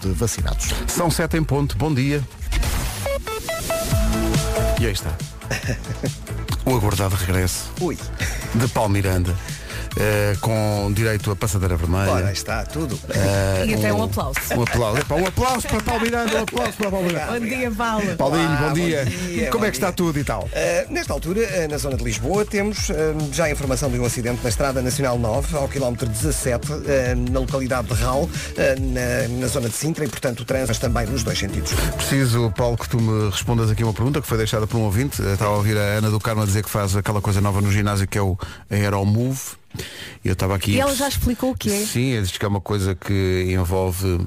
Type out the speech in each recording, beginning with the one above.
de vacinados. São sete em ponto, bom dia. E aí está. O aguardado regresso Ui, de Paulo Miranda, eh, com direito a passadeira vermelha. ora está tudo. Eh, E até um aplauso. Um aplauso. Epá, um aplauso para Paulo Miranda, um aplauso para Paulo Miranda. Bom dia, Paulo. Paulinho, Olá, bom dia. bom dia, Como é bom que está dia. tudo e tal? Uh, nesta altura, uh, na zona de Lisboa, temos uh, já a informação de um acidente na Estrada Nacional 9, ao quilómetro 17, uh, na localidade de Ral, uh, na, na zona de Sintra, e portanto o trânsito também nos dois sentidos. Preciso, Paulo, que tu me respondas aqui uma pergunta que foi deixada por um ouvinte. Estava a ouvir a Ana do Carmo a dizer que faz aquela coisa nova no ginásio que é o Aeromove. E eu estava aqui. E ela já explicou o que é. Sim, diz que é uma coisa que envolve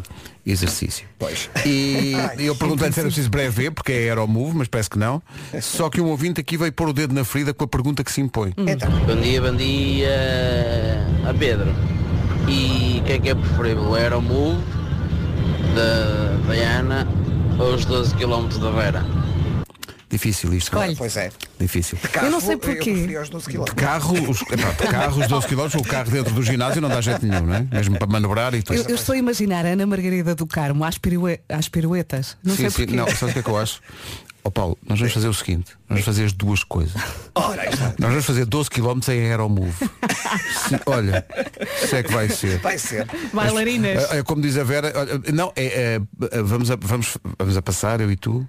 exercício. Pois. E eu perguntei-lhe se era preciso breve, porque é Aeromove, mas parece que não. Só que um ouvinte aqui veio pôr o dedo na ferida com a pergunta que se impõe. Então, Bom dia, bom dia a Pedro. E o que é que é preferível? O Aeromove da Diana ou os 12 km da Vera? Difícil isto. Olha. pois é. Difícil. Carro, não sei Eu porquê. preferi aos 12 km. De carro, os, epá, de carro, os 12 km, o carro dentro do ginásio não dá jeito nenhum, não é? Mesmo para manobrar e tudo. Eu, eu estou a imaginar a Ana Margarida do Carmo às, pirue- às piruetas. Não sim, sei sim, porquê. não, sabe o que é que eu acho? Ó Paulo, nós vamos fazer o seguinte, vamos fazer as duas coisas. Ora. Nós vamos fazer 12 km em Aeromove. Sim, olha, isso é que vai ser. Vai ser. Bailarinas. É, é como diz a Vera, olha, não, é, é, vamos, a, vamos, vamos a passar, eu e tu,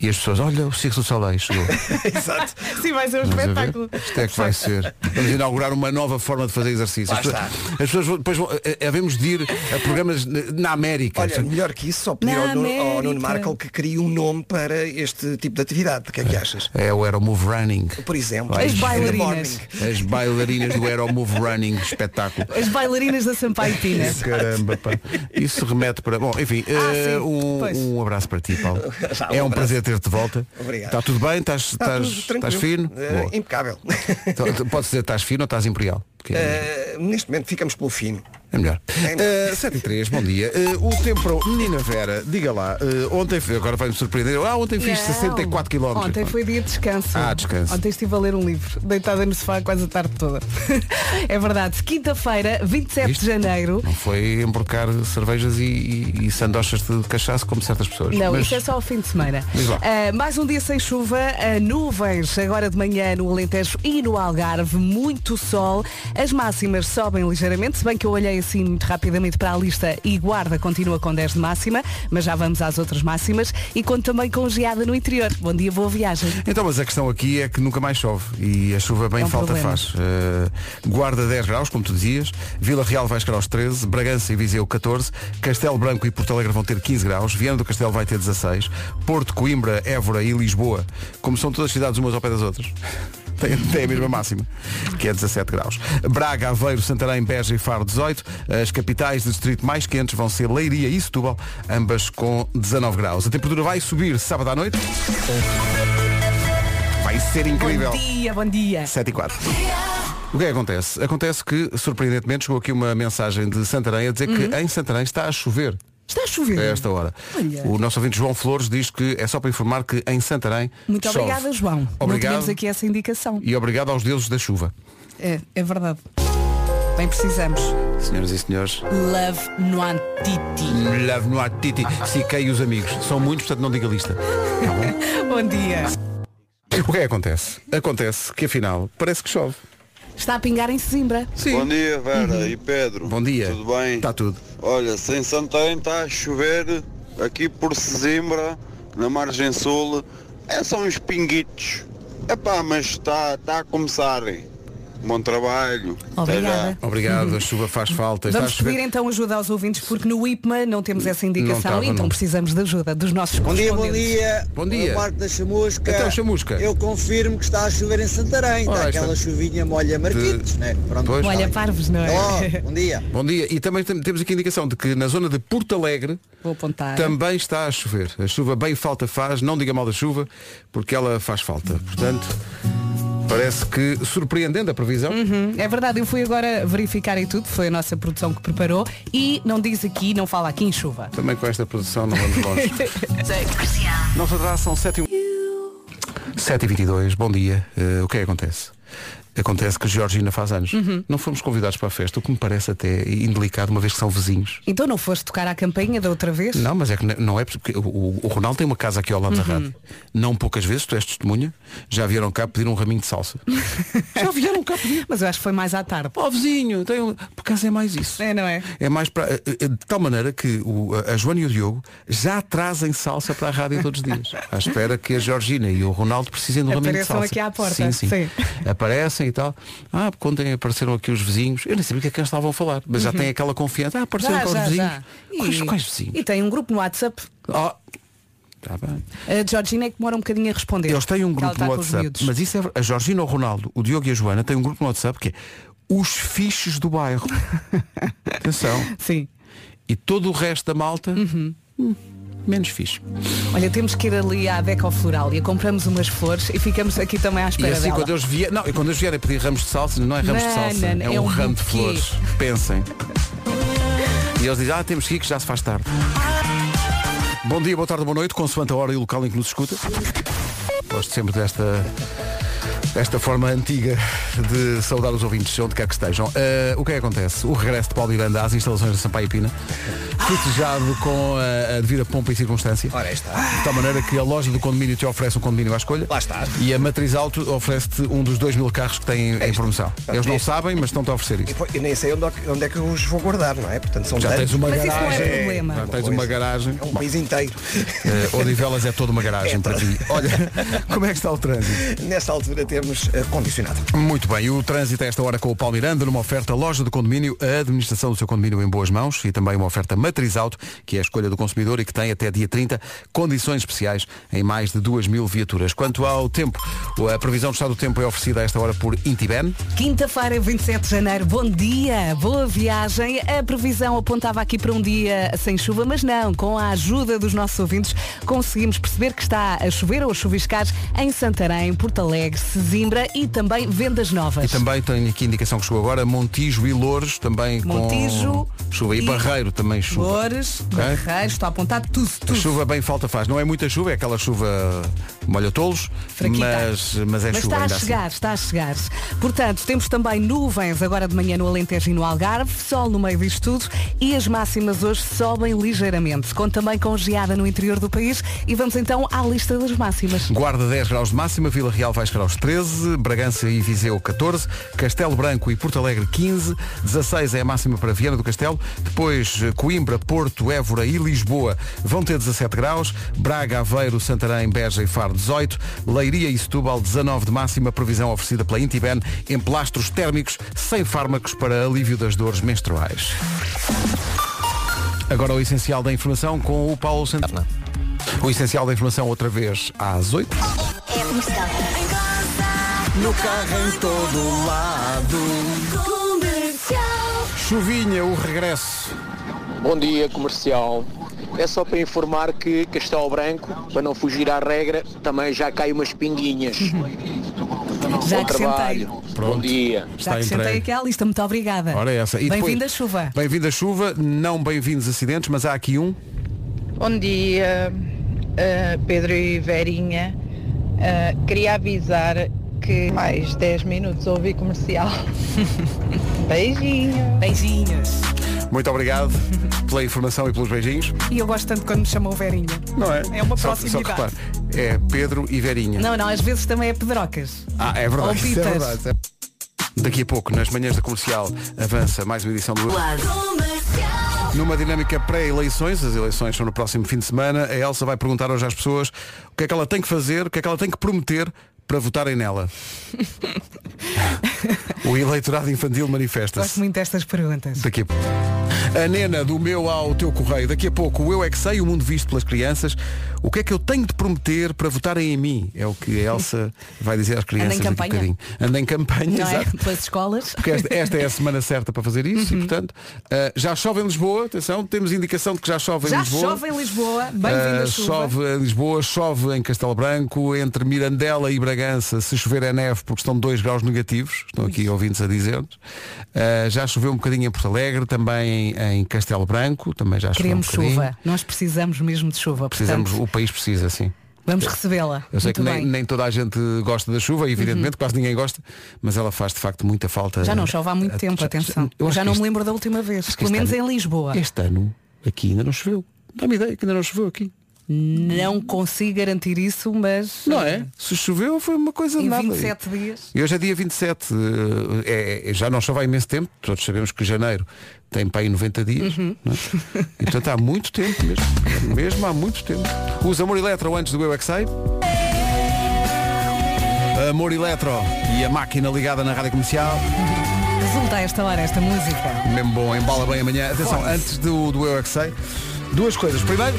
e as pessoas, olha, o Circo do Soleil chegou. Exato. Sim, vai ser um Vamos a ver? espetáculo. Isto é que vai ser. Vamos inaugurar uma nova forma de fazer exercício. Lá As pessoas, as pessoas vão- depois vão, eh, havemos de ir a programas na América. Olha, melhor que isso, só pedir Na ao, Nuno- ao Nuno América. Markel que crie um nome para este tipo de atividade. O que é que achas? É o Aeromove Running. Por exemplo, As bailarinas. morning. As bailarinas do Aeromove Running, espetáculo. As bailarinas da Sampaio Pina. Caramba, pá. Isso remete para. Bom, enfim, Ah, eh, sim, um, pois. um abraço para ti, Paulo. Já, um é um abraço. prazer ter-te de volta. Obrigado. Está tudo bem? Estás, Está estás, estás fino? Boa. impecável. Então, Podes dizer estás fino ou estás imperial? Eh, neste momento ficamos pelo fino. É melhor. É. Uh, 7 e 3, bom dia. Uh, o tempo para. Menina Vera, diga lá, uh, ontem, agora vai-me surpreender. Ah, ontem fiz Não. 64 km. Ontem foi dia de descanso. Ah, descanso. Ontem estive a ler um livro, deitada no sofá quase a tarde toda. é verdade. Quinta-feira, 27 Viste? de janeiro. Não foi emborcar cervejas e, e, e sandochas de cachaço como certas pessoas. Não, Mas isso é só ao fim de semana. Ah, mais um dia sem chuva, ah, nuvens agora de manhã no Alentejo e no Algarve, muito sol. As máximas sobem ligeiramente, se bem que eu olhei assim muito rapidamente para a lista e Guarda continua com 10 de máxima, mas já vamos às outras máximas e conto também com geada no interior. Bom dia, boa viagem. Então, mas a questão aqui é que nunca mais chove e a chuva bem É um falta problema. faz. Uh, Guarda 10 graus, como tu dizias, Vila Real vai chegar aos 13, Bragança e Viseu 14, Castelo Branco e Porto Alegre vão ter 15 graus, Viana do Castelo vai ter 16, Porto, Coimbra, Évora e Lisboa, como são todas cidades umas ao pé das outras. Tem, tem a mesma máxima, que é 17 graus. Braga, Aveiro, Santarém, Beja e Faro 18. As capitais de distrito mais quentes vão ser Leiria e Setúbal, ambas com 19 graus. A temperatura vai subir sábado à noite. Vai ser incrível. Bom dia, bom dia. 7 e 4. O que é que acontece? Acontece que, surpreendentemente, chegou aqui uma mensagem de Santarém a dizer Uhum. que em Santarém está a chover Está a chover. a esta hora. Olha. O nosso ouvinte João Flores diz que é só para informar que em Santarém Muito chove. obrigada, João. Não Obrigado tínhamos aqui essa indicação. e obrigado aos deuses da chuva. É, é verdade. Bem precisamos. Senhoras e senhores, Love no antiti. love no Titi, Siquei os amigos. São muitos, portanto não diga lista. Tá bom? Bom dia. O que é que acontece? Acontece que afinal parece que chove. Está a pingar em Sesimbra. Sim. Bom dia, Vera e Pedro. Bom dia. Tudo bem? Está tudo. Olha, sem Santarém está a chover aqui por Sesimbra, na margem sul. É só uns pinguitos. Epá, mas está está a começar. Bom trabalho. Obrigada. Obrigado, a chuva faz falta. Vamos chover. pedir então ajuda aos ouvintes porque no IPMA não temos essa indicação estava, então não. precisamos de ajuda dos nossos Bom dia, bom dia. Bom dia. O Marco da Chamusca. Então, Chamusca. Eu confirmo que está a chover em Santarém. Ora, Está está. aquela chuvinha molha marquitos, né? Pronto. Pois. Olha, parvos, não é? Ó, bom dia. Bom dia. E também tem- temos aqui a indicação de que na zona de Porto Alegre Vou apontar. também está a chover. A chuva bem falta faz, não diga mal da chuva, porque ela faz falta. Portanto, parece que surpreendendo a previsão. Hum, É verdade, eu fui agora verificar e tudo, foi a nossa produção que preparou e não diz aqui, não fala aqui em chuva. Também com esta produção não vamos longe. Atrás, são 7 e... 7 e 22 bom dia. Eh, o que é que acontece? Acontece que Georgina faz anos. Uhum. Não fomos convidados para a festa, o que me parece até indelicado, uma vez que são vizinhos. Então não foste tocar à campainha da outra vez? Não, mas é que não é porque o, o Ronaldo tem uma casa aqui ao lado da Uhum. rádio. Não poucas vezes, tu és testemunha, já vieram cá pedir um raminho de salsa. já vieram cá pedir. Mas eu acho que foi mais à tarde. Ó vizinho, tem um... por acaso é mais isso. É, não é? É mais para. eh, eh, De tal maneira que o- a Joana e o Diogo já trazem salsa para a rádio todos os dias. À espera que a Georgina e o Ronaldo precisem de um raminho de Apareçam salsa. aqui à porta, Sim, sim. sim. Aparecem e tal. Ah, ontem apareceram aqui os vizinhos. Eu nem sabia o que é que eles estavam a falar, mas já têm aquela confiança. Ah, apareceram Uhum. Já, os já, vizinhos. já. Quais, E- quais vizinhos? E tem um grupo no WhatsApp. Oh, tá bem. A Georgina é que demora um bocadinho a responder. Eles têm um grupo no os WhatsApp. Mas isso é a Georgina, o Ronaldo, o Diogo e a Joana têm um grupo no WhatsApp que é os fiches do bairro. Atenção. Sim. E todo o resto da malta, Uhum. hum, menos fixe. Olha, temos que ir ali à Deco Floralia, compramos umas flores e ficamos aqui também à E espera assim dela. quando eles vierem, não, e quando eles vierem pedir ramos de salsa, não é ramos de Não, salsa, não, é, é um um ramo de flores. Pensem. E eles dizem, ah, temos que ir que já se faz tarde. Bom dia, boa tarde, boa noite, consoante a hora e o local em que nos escuta. Gosto sempre desta esta forma antiga de saudar os ouvintes, onde quer que estejam. Eh, o que é que acontece? O regresso de Paulo Miranda às instalações da Sampaio Pina, festejado com a, a devida pompa e circunstância. Ora, está. De tal maneira que a loja do condomínio te oferece um condomínio à escolha. Lá está. E a Matriz Auto oferece-te um dos dois mil carros que têm em promoção. Eles não sabem, mas estão-te a oferecer isso. Eu nem sei onde, é que- onde é que eu os vou guardar, não é? Portanto, são Já tantos. tens uma Mas isso não é garagem. problema. Já tens uma garagem. É um país inteiro. Uh, Odivelas é toda uma garagem É para ti. Olha, como é que está o trânsito? Nesta altura temos eh, condicionado. Muito bem, e o trânsito a esta hora com o Paulo Miranda, numa oferta loja do condomínio, a administração do seu condomínio em boas mãos e também uma oferta matriz auto, que é a escolha do consumidor e que tem até dia 30 condições especiais em mais de 2 mil viaturas. Quanto ao tempo, a previsão do estado do tempo é oferecida a esta hora por Intiben. Quinta-feira, 27 de janeiro, bom dia, boa viagem. A previsão apontava aqui para um dia sem chuva, mas não, com a ajuda dos nossos ouvintes, conseguimos perceber que está a chover ou a chuviscar em Santarém, Porto Alegre, Sesimbra e também Vendas Novas. E também tenho aqui a indicação que chegou agora, Montijo e Louros, também Montijo com chuva. E, e Barreiro também chuva. Flores, Barreiros, está apontado tudo, A tudo. chuva bem falta faz. Não é muita chuva, é aquela chuva molha tolos, mas, mas é Mas chuva está a assim. chegar, está a chegar. Portanto, temos também nuvens agora de manhã no Alentejo e no Algarve, sol no meio disto tudo e as máximas hoje sobem ligeiramente. Conto também com geada no interior do país e vamos então à lista das máximas. Guarda 10 graus de máxima, Vila Real vai chegar aos 13, Bragança e Viseu 14, Castelo Branco e Porto Alegre 15, 16 é a máxima para Viana do Castelo, depois eh, Coimbra, Porto, Évora e Lisboa vão ter 17 graus, Braga, Aveiro, Santarém, Beja e Faro 18, Leiria e Setúbal 19 de máxima, previsão oferecida pela Intiben, em plastros térmicos sem fármacos para alívio das dores menstruais. Agora o essencial da informação com o Paulo Santana. O essencial da informação outra vez às 8. No carro em todo lado. Chuvinha, o regresso. Bom dia, comercial. É só para informar que Castelo Branco, para não fugir à regra, também já cai umas pinguinhas. Já Bom trabalho. Bom dia. Já acrescentei entregue. aqui à lista, muito obrigada. Ora é essa. E Bem-vinda chuva. Bem-vindo a chuva, não bem-vindos acidentes, mas há aqui um. Bom dia, eh, Pedro e Verinha. Eh, queria avisar que mais 10 minutos ouvi comercial. Beijinho. Beijinhos. Muito obrigado pela informação e pelos beijinhos. E eu gosto tanto quando me chamam Verinha. Não é? É uma Só- Só, proximidade. que repare, é Pedro e Verinha. Não, não, às vezes também é Pedrocas. Ah, é verdade. Ou é Pitas. verdade. é- Daqui a pouco, nas manhãs da comercial, avança mais uma edição do. Numa dinâmica pré-eleições, as eleições são no próximo fim de semana, a Elsa vai perguntar hoje às pessoas o que é que ela tem que fazer, o que é que ela tem que prometer para votarem nela. o eleitorado infantil Gosto manifesta-se. muito destas perguntas. Daqui a pouco. A Nena do meu ao teu correio. Daqui a pouco o Eu É Que Sei, o mundo visto pelas crianças. O que é que eu tenho de prometer para votarem em mim? É o que a Elsa vai dizer às crianças daqui a campanha. bocadinho. Anda em campanha, Não é? Pelas escolas. Porque esta, esta é a semana certa para fazer isso e, portanto, ah, já chove em Lisboa, atenção, temos indicação de que já chove em Já Lisboa. chove em Lisboa. Bem-vinda Ah, chuva. chove em Lisboa, chove em Castelo Branco, entre Mirandela e Bragança, se chover é neve porque estão 2 graus negativos, estão aqui ouvintes a dizer-nos. Ah, já choveu um bocadinho em Porto Alegre, também em Castelo Branco, também já Queremos um chuva. Nós precisamos mesmo de chuva. Precisamos, portanto, o país precisa, sim. Vamos recebê-la. Eu sei Muito que nem. Uhum. nem toda a gente gosta da chuva, evidentemente, quase ninguém gosta, mas ela faz de facto muita falta. Já não chove há muito a- tempo, já- atenção. eu já não este- me lembro da última vez. Pelo menos ano- em Lisboa. Este ano aqui ainda não choveu. Dá-me ideia que ainda não choveu aqui. Não consigo garantir isso, mas. Não é? Se choveu foi uma coisa de Em nada. 27 dias. E hoje é dia 27. eh, É, é- já não chove há imenso tempo. Todos sabemos que janeiro tem para aí 90 dias. Uhum. não é? E portanto há muito tempo mesmo. Mesmo há muito tempo. Usa Amor Eletro antes do Eu é Sei. Amor Eletro e a máquina ligada na rádio comercial. Resulta a esta hora esta música. Mesmo bom, embala bem amanhã. Atenção, antes do, do Eu é Sei, duas coisas. Primeiro,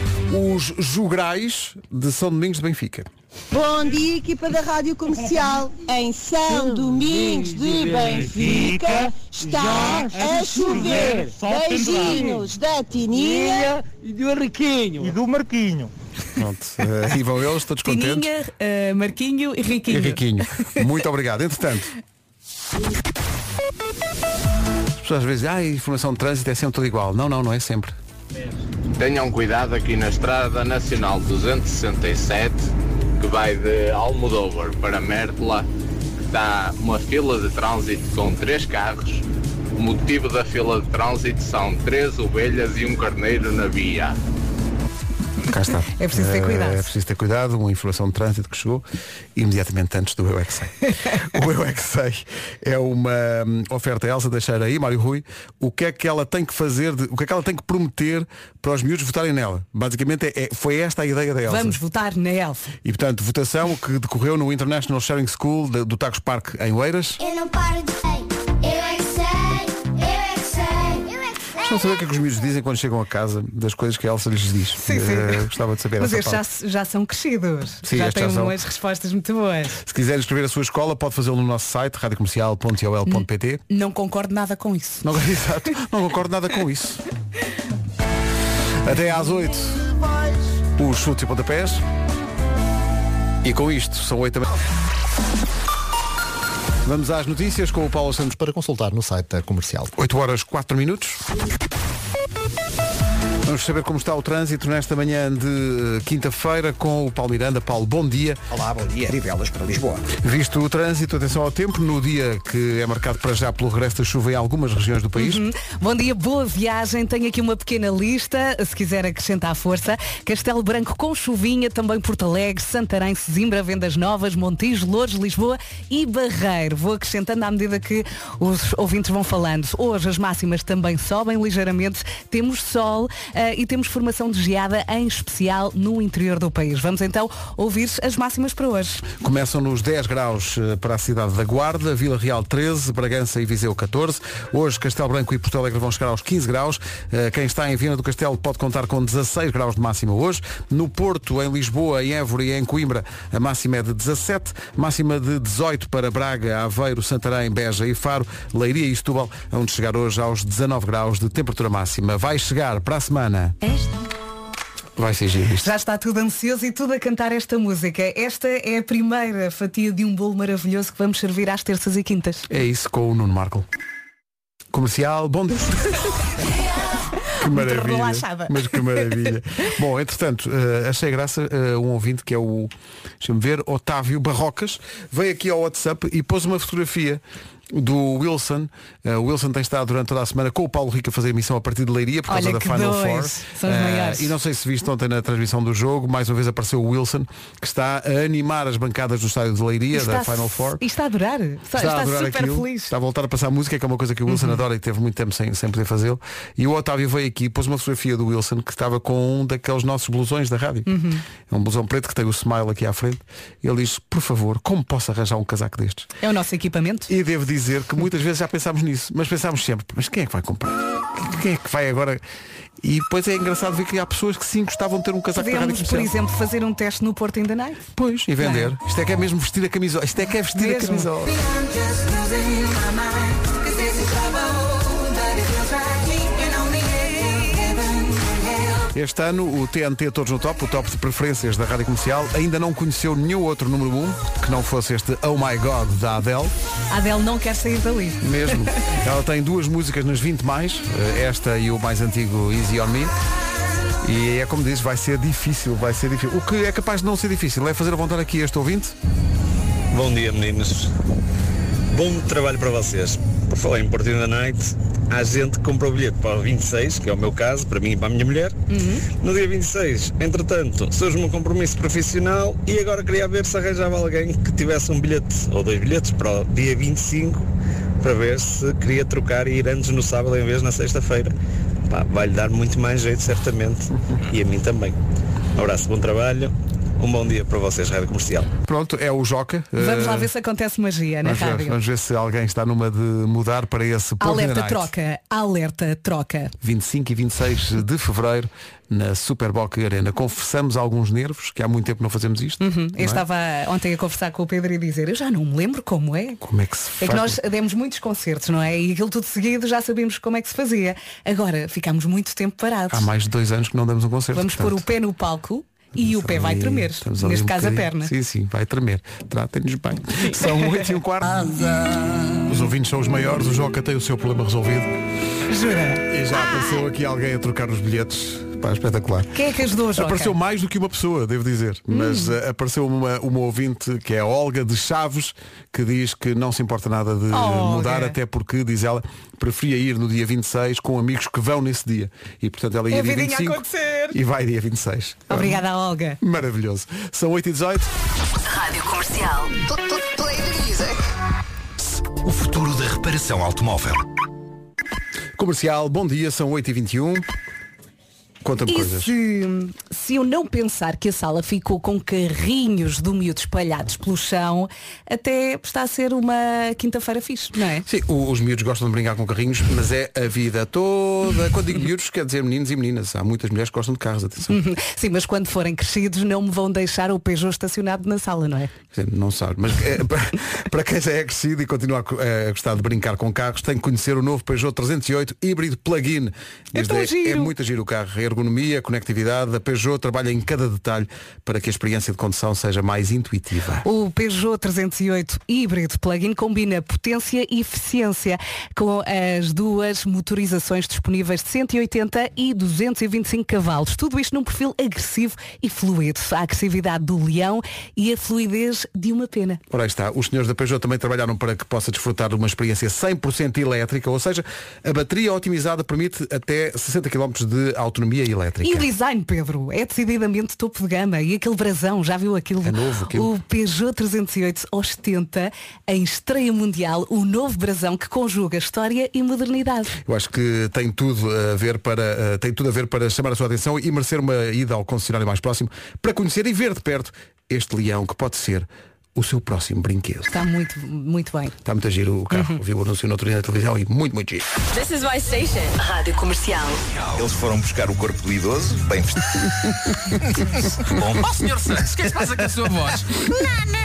os jugrais de São Domingos de Benfica. Bom dia, equipa da Rádio Comercial. Em São Domingos de Benfica está a chover. Beijinhos da Tininha e do Henriquinho. E do Marquinho. Pronto, eh, aí vão eles, todos contentes. Tininha, eh, Marquinho e Riquinho. E Riquinho. Muito obrigado. Entretanto. As pessoas às vezes dizem, ah, informação de trânsito é sempre tudo igual. Não, não, não é sempre. Tenham cuidado aqui na Estrada Nacional 267, que vai de Almodóvar para Mértola, que está uma fila de trânsito com três carros. O motivo da fila de trânsito são três ovelhas e um carneiro na via. Cá está. É preciso ter Eh, cuidado. É preciso ter cuidado. Uma informação de trânsito que chegou imediatamente antes do Eu é que Sei. o Eu é que Sei é uma hum, oferta Elsa Deixeira aí, Mário Rui. O que é que ela tem que fazer, de- o que é que ela tem que prometer para os miúdos votarem nela? Basicamente é- é- foi esta a ideia da Elsa. Vamos votar na Elsa. E portanto, votação que decorreu no International Sharing School de- do Tacos Park em Oeiras. Eu não paro de sei. Não saber o que é que os miúdos dizem quando chegam a casa das coisas que a Elsa lhes diz. Sim, sim. Eh, gostava de saber Mas essa estes já, parte. já são crescidos. Sim, já estes têm já são. umas respostas muito boas. Se quiser escrever a sua escola, pode fazê-lo no nosso site, radiocomercial.ol.pt. Não concordo nada com isso. Não, exato, não concordo nada com isso. Até às 8, os chutes e pontapés. E com isto, são 8 da manhã. Vamos às notícias com o Paulo Santos. Para consultar no site da comercial. 8 horas 4 minutos. Vamos saber como está o trânsito nesta manhã de eh, quinta-feira com o Paulo Miranda. Paulo, bom dia. Olá, bom dia. De velas para Lisboa. Visto o trânsito, atenção ao tempo, no dia que é marcado para já pelo regresso da chuva em algumas regiões do país. Uhum. Bom dia, boa viagem. Tenho aqui uma pequena lista, se quiser acrescentar força. Castelo Branco com chuvinha, também Porto Alegre, Santarém, Sesimbra, Vendas Novas, Montijo, Louros, Lisboa e Barreiro. Vou acrescentando à medida que os ouvintes vão falando. Hoje as máximas também sobem ligeiramente. Temos sol e temos formação de geada, em especial no interior do país. Vamos então ouvir as máximas para hoje. Começam nos 10 graus eh, para a cidade da Guarda, Vila Real 13, Bragança e Viseu 14. Hoje Castelo Branco e Porto Alegre vão chegar aos 15 graus. Eh, Quem está em Viana do Castelo pode contar com 16 graus de máxima hoje. No Porto, em Lisboa, em Évora e em Coimbra, a máxima é de 17, máxima de 18 para Braga, Aveiro, Santarém, Beja e Faro, Leiria e Setúbal, onde chegar hoje aos 19 graus de temperatura máxima. Vai chegar para a semana. Vai ser giro isto. Já está tudo ansioso e tudo a cantar esta música. Esta é a primeira fatia de um bolo maravilhoso que vamos servir às terças e quintas. É isso com o Nuno Marco. Comercial, bom dia. Que maravilha. Mas que maravilha. Bom, entretanto, eh, achei graça eh, um ouvinte que é o, deixa-me ver, Otávio Barrocas, veio aqui ao WhatsApp e pôs uma fotografia do Wilson. O Wilson tem estado durante toda a semana com o Paulo Rico a fazer emissão a partir de Leiria por causa Olha da Final dois. Four. Maiores. e não sei se viste ontem na transmissão do jogo, mais uma vez apareceu o Wilson, que está a animar as bancadas do estádio de Leiria, da Final Four. E está a adorar. Está, Está, está a adorar super aquilo, feliz. Está a voltar a passar música, que é uma coisa que o Wilson Uhum. adora e teve muito tempo sem, sem poder fazê-lo. E o Otávio veio aqui e pôs uma fotografia do Wilson que estava com um daqueles nossos blusões da rádio. Uhum. É um blusão preto que tem o smile aqui à frente. Ele diz, por favor, como posso arranjar um casaco destes? É o nosso equipamento. E devo dizer que muitas vezes já pensámos nisso, mas pensámos sempre, mas quem é que vai comprar? Quem é que vai agora? E depois é engraçado ver que há pessoas que sim gostavam de ter um casaco da rádio Podemos, por comercial. exemplo, fazer um teste no Porto ainda Night. Pois, e vender. Isto é que é mesmo vestir a camisola. Isto é que é vestir a Mesmo. camisola. Este ano o TNT Todos no Top, o top de preferências da Rádio Comercial, ainda não conheceu nenhum outro número 1 que não fosse este Oh My God da Adele. A Adele não quer sair dali. Mesmo. Ela tem duas músicas nas 20 mais, eh, esta e o mais antigo Easy On Me. E é como dizes, vai ser difícil, vai ser difícil. O que é capaz de não ser difícil é fazer a vontade aqui a este ouvinte. Bom dia, meninos. Bom trabalho para vocês. Por falar em in the Night, há gente que comprou o bilhete para o 26, que é o meu caso, para mim e para a minha mulher, no dia 26. Entretanto, surge-me um compromisso profissional e agora queria ver se arranjava alguém que tivesse um bilhete ou dois bilhetes para o dia 25 para ver se queria trocar e ir antes no sábado em vez na sexta-feira. Vai-lhe dar muito mais jeito, certamente, e a mim também. Um abraço, bom trabalho. Um bom dia para vocês, Rádio Comercial. Pronto, é o Joca. Vamos Eh, lá ver se acontece magia na vamos, ver, rádio. vamos ver se alguém está numa de mudar para esse Alerta troca, alerta troca. 25 e 26 de Fevereiro na Superboc Arena. Confessamos alguns nervos, que há muito tempo não fazemos isto. Uhum. não é? Eu estava ontem a conversar com o Pedro e dizer, eu já não me lembro como é. Como é que se É faz? que nós demos muitos concertos, não é? E aquilo tudo seguido já sabíamos como é que se fazia. Agora ficámos muito tempo parados. Há mais de dois anos que não damos um concerto. Vamos pôr o pé no palco e o pé vai tremer. Neste um caso a perna. Sim, sim, vai tremer. Tratem-nos bem. São 8 e um quarto. Os ouvintes são os maiores, o Joca tem o seu problema resolvido. Jura? E já apareceu aqui alguém a trocar os bilhetes. Pá, espetacular. Quem é que ajudou, Joca? Apareceu mais do que uma pessoa, devo dizer. Mas eh, apareceu uma, uma ouvinte que é a Olga de Chaves, que diz que não se importa nada de Olga. mudar, até porque, diz ela, preferia ir no dia 26 com amigos que vão nesse dia. E portanto ela ia É dia vidinha a 25 acontecer. e vai dia 26. Obrigada, Olga. Maravilhoso. São 8 e 18 Rádio Comercial. O futuro da reparação automóvel. Comercial, bom dia, são 8 e 21 Conta-me coisas. se, se eu não pensar que a sala ficou com carrinhos do miúdo espalhados pelo chão, até está a ser uma quinta-feira fixe, não é? Sim, o- os miúdos gostam de brincar com carrinhos, mas é a vida toda. Quando digo miúdos, quer dizer meninos e meninas. Há muitas mulheres que gostam de carros, atenção. Sim, mas quando forem crescidos não me vão deixar o Peugeot estacionado na sala, não é? Quer dizer, Não sabe, mas é, para, para quem já é crescido e continua a, co- a gostar de brincar com carros, tem que conhecer o novo Peugeot 308 híbrido plug-in. Mas tão é, giro. é muito giro o carro. A ergonomia, a conectividade, a Peugeot trabalha em cada detalhe para que a experiência de condução seja mais intuitiva. O Peugeot 308 híbrido plug-in combina potência e eficiência com as duas motorizações disponíveis de 180 e 225 cavalos. Tudo isto num perfil agressivo e fluido. A agressividade do leão e a fluidez de uma pena. Ora aí está, os senhores da Peugeot também trabalharam para que possa desfrutar de uma experiência 100% elétrica, ou seja, a bateria otimizada permite até 60 km de autonomia elétrica. E o design, Pedro, é decididamente topo de gama. E aquele brasão, já viu aquilo? É novo, aquilo. O Peugeot 308 ostenta em estreia mundial o novo brasão que conjuga história e modernidade. Eu acho que tem tudo a ver para eh, tem tudo a ver para chamar a sua atenção e merecer uma ida ao concessionário mais próximo para conhecer e ver de perto este leão que pode ser o seu próximo brinquedo. Está muito, muito bem. Está muito a giro o carro. Uhum. Vi o anúncio no outro dia na televisão e muito, muito giro. This is my station. Rádio Comercial. Eles foram buscar o corpo do idoso, bem vestido. Bom, Ó senhor Santos, o que é que se passa com a sua voz? Nada.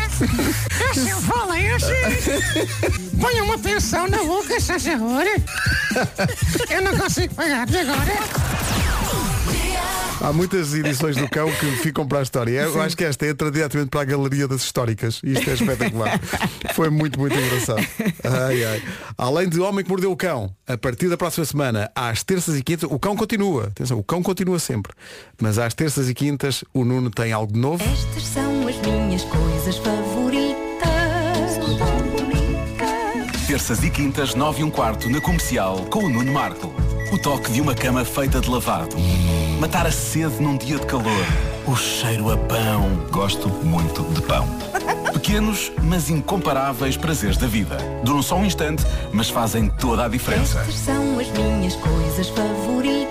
Assim eu falei assim. Ponha uma pensão na boca, se favor. Eu não consigo pagar agora. Há muitas edições do cão que ficam para a história. Eu acho que esta entra diretamente para a galeria das históricas. Isto é espetacular. Foi muito, muito engraçado. Ai, ai. Além de Homem que Mordeu o Cão, a partir da próxima semana, às terças e quintas, o cão continua. Atenção, o cão continua sempre. Mas às terças e quintas, o Nuno tem algo de novo. Estas são as minhas coisas favoritas. Terças e quintas, 9 e um quarto, na comercial, com o Nuno Marco. O toque de uma cama feita de lavado. Matar a sede num dia de calor. O cheiro a pão. Gosto muito de pão. Pequenos, mas incomparáveis prazeres da vida. Duram só um instante, mas fazem toda a diferença. Estas são as minhas coisas favoritas.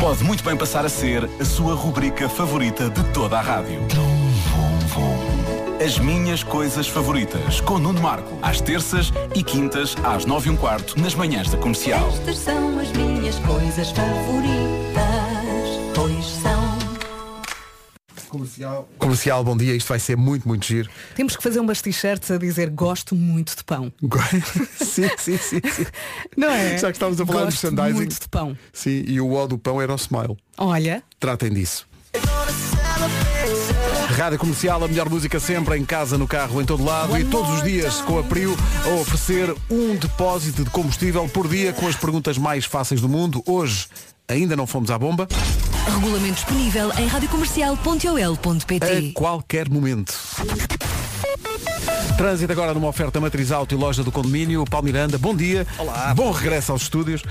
Pode muito bem passar a ser a sua rubrica favorita de toda a rádio. As minhas coisas favoritas, com Nuno Marco. Às terças e quintas, às nove e um quarto, nas manhãs da comercial. Estas são as minhas coisas favoritas. Pois são. Comercial. Comercial, bom dia. Isto vai ser muito, muito giro. Temos que fazer umas t-shirts a dizer gosto muito de pão. sim, sim, sim, sim. Não é? Já que estávamos a falar Gosto de merchandising. muito de pão. Sim, e o O do pão era o smile. Olha, Tratem disso. Rádio Comercial, a melhor música sempre, em casa, no carro, em todo lado e todos os dias com a Prio a oferecer um depósito de combustível por dia com as perguntas mais fáceis do mundo. Hoje ainda não fomos à bomba. Regulamento disponível em radiocomercial.ol.pt A qualquer momento. Trânsito agora numa oferta matriz auto e loja do condomínio. Paulo Miranda, bom dia. Olá. Bom regresso aos estúdios.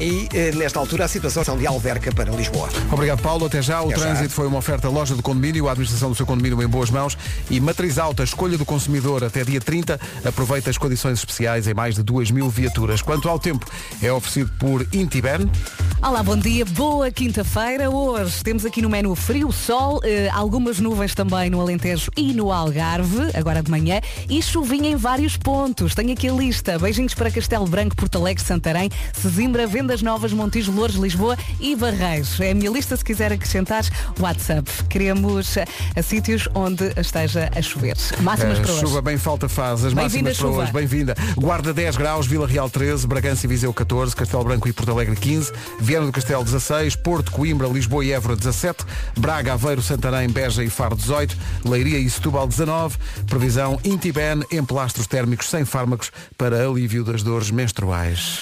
E eh, nesta altura a situação de Alverca para Lisboa. Obrigado, Paulo. Até já. O Até já. trânsito foi uma oferta loja do condomínio, a administração do seu condomínio em boas mãos e matriz alta, escolha do consumidor até dia 30. Aproveita as condições especiais em mais de 2 mil viaturas. Quanto ao tempo, é oferecido por Intiben. Olá, bom dia, boa quinta-feira. Hoje temos aqui no menu frio, sol, eh, algumas nuvens também no Alentejo e no Algarve, agora de manhã, e chuvinha em vários pontos. Tenho aqui a lista. Beijinhos para Castelo Branco, Porto Alegre, Santarém, Sesimbra, Novas, Montijo, Louros, Lisboa e Barreiros. É a minha lista se quiser acrescentar WhatsApp. Queremos eh, a sítios onde esteja a chover. Máximas A para hoje. chuva bem falta faz. As máximas para hoje. Bem-vinda. Guarda 10 graus, Vila Real 13, Bragança e Viseu 14, Castelo Branco e Porto Alegre 15, Viana do Castelo 16, Porto, Coimbra, Lisboa e Évora 17, Braga, Aveiro, Santarém, Beja e Faro 18, Leiria e Setúbal 19, previsão Intiben, emplastros térmicos sem fármacos para alívio das dores menstruais.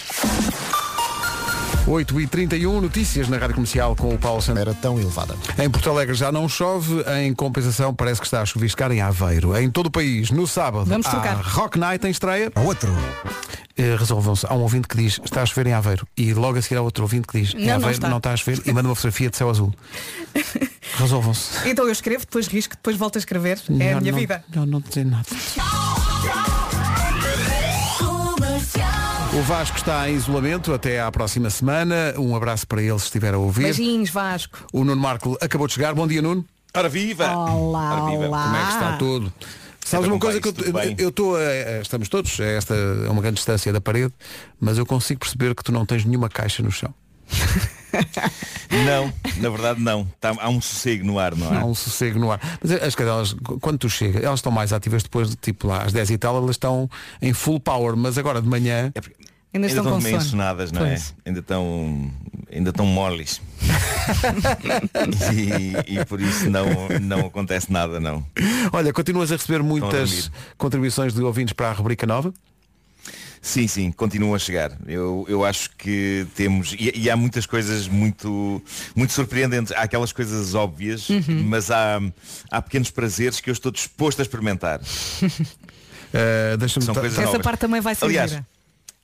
8 e 31 notícias na Rádio Comercial com o Paulo Santos. Era tão elevada. Em Porto Alegre já não chove, em compensação parece que está a chuviscar em Aveiro. Em todo o país, no sábado, Vamos há trocar. Rock Night em estreia. Outro. Eh, Resolvam-se. Há um ouvinte que diz está a chover em Aveiro. E logo a seguir há outro ouvinte que diz em Não, não Aveiro está. não está a chover e manda uma fotografia de céu azul. Resolvam-se. Então eu escrevo, depois risco, depois volto a escrever. É a minha não, vida. Não, não dizer nada. O Vasco está em isolamento até à próxima semana. Um abraço para ele se estiver a ouvir. Beijinhos, Vasco. O Nuno Marco acabou de chegar. Bom dia, Nuno. Ora viva! Olá, Ora viva! olá. Como é que está tudo? Sabes uma coisa que eu estou estamos todos a esta a uma grande distância da parede, mas eu consigo perceber que tu não tens nenhuma caixa no chão. Não, na verdade não. Tá- há um sossego no ar, não é? Há um sossego no ar. Mas as cadelas, quando tu chegas, elas estão mais ativas depois de tipo lá às 10 e tal, elas estão em full power, mas agora de manhã É porque Ainda Ainda estão meio não Pois. é? Ainda estão, ainda estão moles. e, e por isso não, não acontece nada, não. Olha, continuas a receber muitas dormir. contribuições de ouvintes para a rubrica nova? Sim, sim, continuam a chegar. Eu, eu acho que temos. E, e há muitas coisas muito, muito surpreendentes. Há aquelas coisas óbvias, Uhum. mas há, há pequenos prazeres que eu estou disposto a experimentar. Uh, Deixa-me São ta- coisas Essa novas. parte também vai ser Aliás, gira.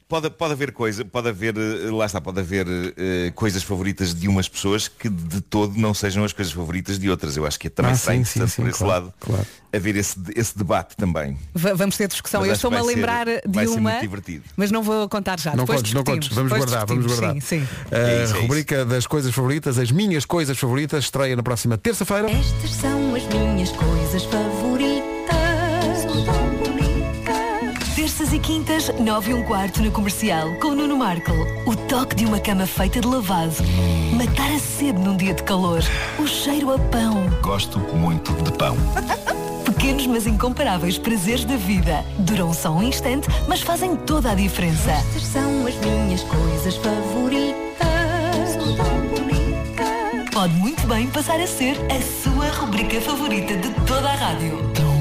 Pode, pode haver coisa, pode haver, eh, lá está, pode haver eh, coisas favoritas de umas pessoas que de todo não sejam as coisas favoritas de outras. Eu acho que também Ah, será sim, interessante sim, sim, por esse claro, lado claro. haver esse, esse debate também. Va- Vamos ter discussão. Mas Eu estou-me a vai ser- lembrar de vai ser uma, muito divertido. mas não vou contar já. Não contes, não contes. Vamos Depois guardar, vamos guardar. Sim, sim. A É isso, é rubrica das coisas favoritas, as minhas coisas favoritas, estreia na próxima terça-feira. Estas são as minhas coisas favoritas. Quintas, 9 e um quarto na comercial, com o Nuno Marco. O toque de uma cama feita de lavado. Matar a sede num dia de calor. O cheiro a pão. Gosto muito de pão. Pequenos mas incomparáveis prazeres da vida. Duram só um instante, mas fazem toda a diferença. Estas são as minhas coisas favoritas. Pode muito bem passar a ser a sua rubrica favorita de toda a rádio.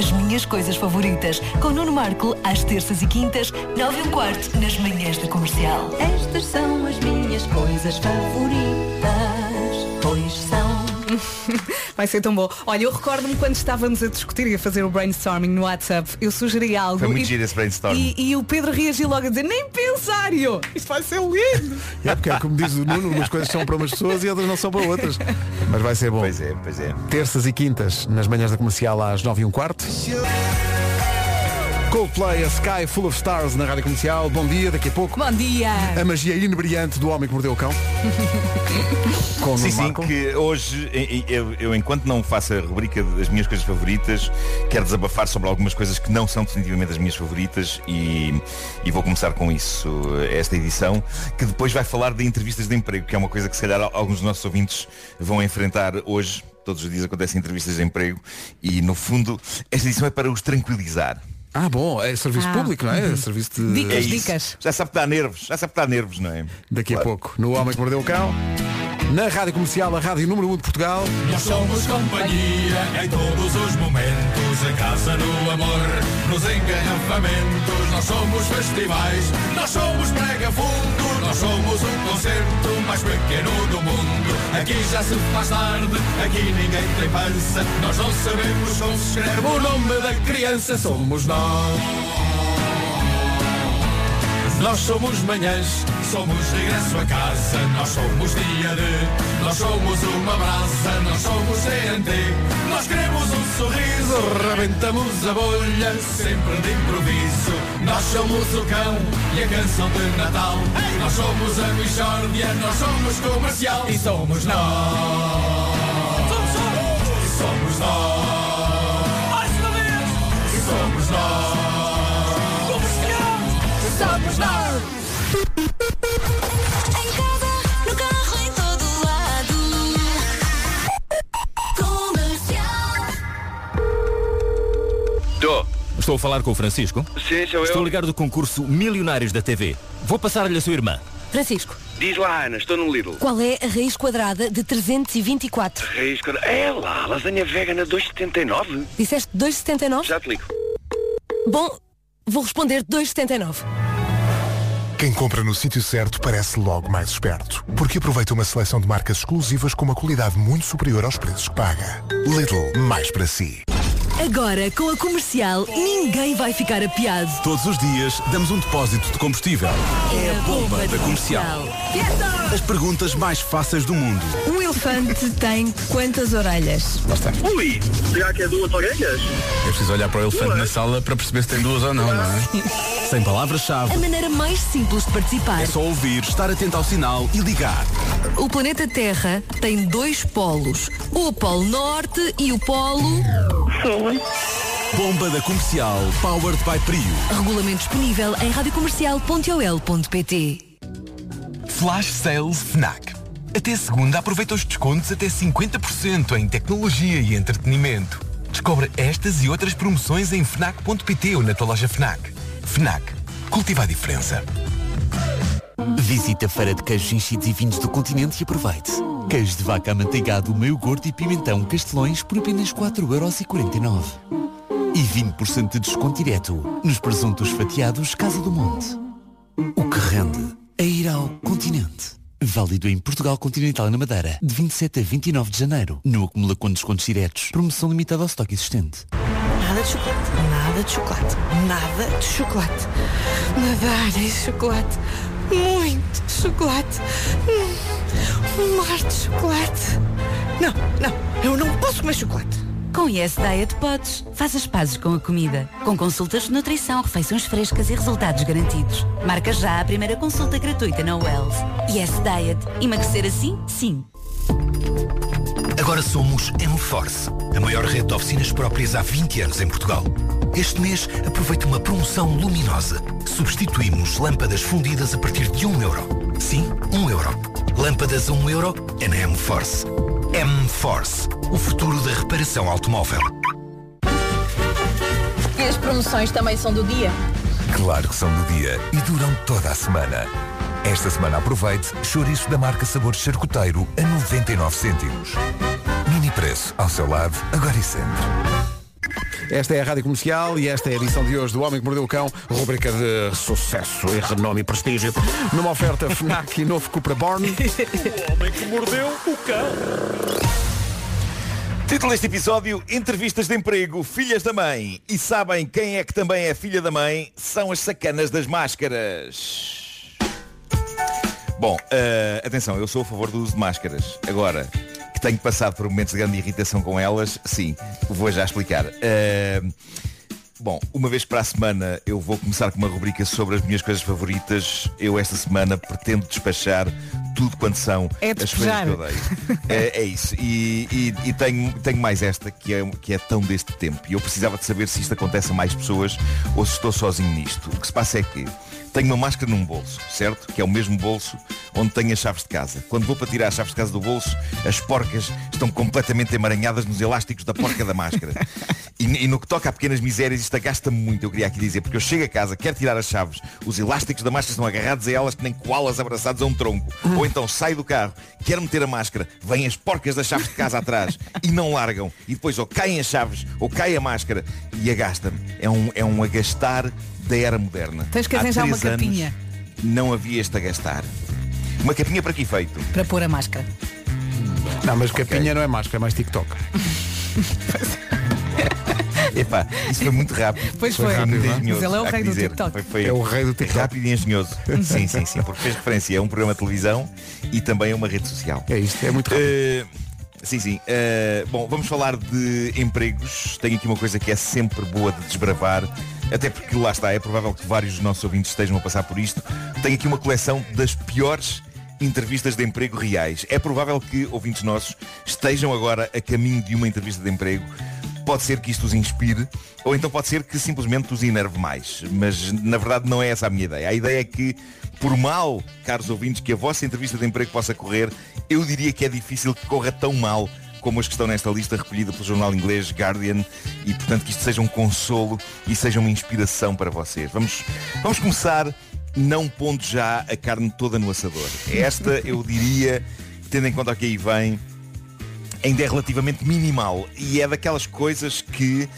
As minhas coisas favoritas, com Nuno Marco, às terças e quintas, 9 e um quarto, nas manhãs da comercial. Estas são as minhas coisas favoritas. Vai ser tão bom. Olha, eu recordo-me quando estávamos a discutir e a fazer o brainstorming no WhatsApp, eu sugeri algo. Foi muito e, giro esse brainstorm. e, e o Pedro reagiu logo a dizer, nem pensar, eu, isto vai ser lindo. É porque é como diz o Nuno, umas coisas são para umas pessoas e outras não são para outras. Mas vai ser bom. Pois é, pois é. Terças e quintas, nas manhãs da comercial às 9 e um quarto. Coldplay, a Sky Full of Stars na rádio comercial. Bom dia, daqui a pouco. Bom dia. A magia inebriante do homem que mordeu o cão. Com o Sim, sim, Marco. que hoje eu, eu, enquanto não faço a rubrica das minhas coisas favoritas, quero desabafar sobre algumas coisas que não são definitivamente as minhas favoritas e, e vou começar com isso esta edição, que depois vai falar de entrevistas de emprego, que é uma coisa que se calhar alguns dos nossos ouvintes vão enfrentar hoje. Todos os dias acontecem entrevistas de emprego e no fundo esta edição é para os tranquilizar. Ah, bom, é serviço Ah. público, não é? É serviço de... Dicas, É isso. dicas. Já sabe que dá nervos, já sabe que dá nervos, não é? Daqui a pouco, no Homem que Mordeu o Cão. Na Rádio Comercial, a Rádio Número 1 de Portugal. Nós somos companhia em todos os momentos, em casa, no amor, nos engarrafamentos. Nós somos festivais, nós somos prega fundo, nós somos o concerto mais pequeno do mundo. Aqui já se faz tarde, aqui ninguém tem pança. Nós não sabemos como se escreve o nome da criança, somos nós. Nós somos manhãs, somos regresso a casa, nós somos dia de, nós somos uma brasa, nós somos TNT, nós queremos um sorriso, rebentamos a bolha, sempre de improviso. Nós somos o cão e a canção de Natal, nós somos a Michórdia, nós somos comercial e somos nós. E somos nós. Mais uma vez. E somos nós. Estou a falar com o Francisco? Sim, sou eu. Estou a ligar do concurso Milionários da TV. Vou passar-lhe a sua irmã. Francisco, Diz lá, Ana, estou no Lidl. qual é a raiz quadrada de 324? Raiz quadra- É lá, lasanha vegana 2,79. Disseste 2,79? Já te ligo. Bom, vou responder 2,79. Quem compra no sítio certo parece logo mais esperto, porque aproveita uma seleção de marcas exclusivas com uma qualidade muito superior aos preços que paga. Lidl, mais para si. Agora, com a comercial, ninguém vai ficar apiado. Todos os dias damos um depósito de combustível. É a bomba da comercial. As perguntas mais fáceis do mundo. Um elefante tem quantas orelhas? Lá está. Ui, será que é duas orelhas? É preciso olhar para o elefante na sala para perceber se tem duas ou não, não é? Sem palavras-chave. A maneira mais simples de participar. É só ouvir, estar atento ao sinal e ligar. O planeta Terra tem dois polos, o Polo Norte e o Polo Sul. Bomba da comercial, powered by Prio. Regulamento disponível em radiocomercial.ol.pt Flash Sales FNAC. Até segunda aproveita os descontos até 50% em tecnologia e entretenimento. Descobre estas e outras promoções em FNAC.pt ou na tua loja FNAC. FNAC. Cultiva a diferença. Visite a feira de queijos enchidos e vinhos do continente e aproveite. Queijo de vaca amanteigado, meio gordo e pimentão castelões por apenas 4,49€. E 20% de desconto direto nos presuntos fatiados Casa do Monte. O que rende é ir ao continente. Válido em Portugal Continental e na Madeira, de 27 a 29 de janeiro. No acumula com descontos diretos. Promoção limitada ao estoque existente. Nada de chocolate, nada de chocolate, nada de chocolate. Nada de chocolate, muito chocolate. Hum, Um mar de chocolate. Não, não, eu não posso comer chocolate. Com Yes Diet podes. Faz as pazes com a comida. Com consultas de nutrição, refeições frescas e resultados garantidos. Marca já a primeira consulta gratuita na Wells. Yes Diet. Emagrecer assim? Sim. Agora somos M-Force, a maior rede de oficinas próprias há 20 anos em Portugal. Este mês aproveite uma promoção luminosa. Substituímos lâmpadas fundidas a partir de 1 euro. Sim, 1 euro. Lâmpadas a 1 euro é na M-Force. M-Force, o futuro da reparação automóvel. E as promoções também são do dia? Claro que são do dia e duram toda a semana. Esta semana aproveite chouriço da marca Sabor Charcuteiro a 99 cêntimos. Mini preço ao seu lado, agora e sempre. Esta é a Rádio Comercial e esta é a edição de hoje do Homem que Mordeu o Cão, rubrica de sucesso e renome e prestígio. Numa oferta FNAC e novo Cupra Born. O homem que mordeu o cão. Título deste episódio, entrevistas de emprego, filhas da mãe. E sabem quem é que também é filha da mãe? São as sacanas das máscaras. Bom, eh, atenção, eu sou a favor do uso de máscaras. Agora, que tenho passado por momentos de grande irritação com elas, sim, vou já explicar. Eh, Bom, uma vez para a semana eu vou começar com uma rubrica sobre as minhas coisas favoritas. Eu esta semana pretendo despachar tudo quanto são É as coisas que eu odeio. É, é isso. E, e- e tenho, tenho mais esta que é, que é tão deste tempo. E eu precisava de saber se isto acontece a mais pessoas ou se estou sozinho nisto. O que se passa é que tenho uma máscara num bolso, certo? Que é o mesmo bolso onde tenho as chaves de casa. Quando vou para tirar as chaves de casa do bolso, as porcas estão completamente emaranhadas nos elásticos da porca da máscara. E, e no que toca a pequenas misérias, isto agasta-me muito, eu queria aqui dizer, porque eu chego a casa, quero tirar as chaves, os elásticos da máscara estão agarrados a elas que nem koalas abraçados a um tronco. Ou então saio do carro, quero meter a máscara, vêm as porcas das chaves de casa atrás e não largam. E depois ou caem as chaves ou cai a máscara e agasta-me. É um, é um agastar da era moderna. Tens que arranjar uma capinha Não havia este agastar. Uma capinha para que efeito? para pôr a máscara. Não, mas capinha não é máscara, é mais TikTok. Epá, isso foi muito rápido. Pois foi. muito Mas engenhoso, ele é o rei do. TikTok. Foi- foi- É o rei do é TikTok. rápido e engenhoso. sim, sim, sim. Porque fez referência a um programa de televisão e também a uma rede social. É isto, é muito rápido. Eh, sim, sim. Eh, bom, vamos falar de empregos. Tenho aqui uma coisa que é sempre boa de desbravar. Até porque lá está, é provável que vários dos nossos ouvintes estejam a passar por isto. Tenho aqui uma coleção das piores entrevistas de emprego reais. É provável que ouvintes nossos estejam agora a caminho de uma entrevista de emprego. Pode ser que isto os inspire, ou então pode ser que simplesmente os enerve mais. Mas na verdade não é essa a minha ideia. A ideia é que, por mal, caros ouvintes, que a vossa entrevista de emprego possa correr, eu diria que é difícil que corra tão mal como as que estão nesta lista recolhida pelo jornal inglês Guardian e portanto que isto seja um consolo e seja uma inspiração para vocês. Vamos, vamos começar não pondo já a carne toda no assador. Esta eu diria, tendo em conta o que aí vem, ainda é relativamente minimal e é daquelas coisas que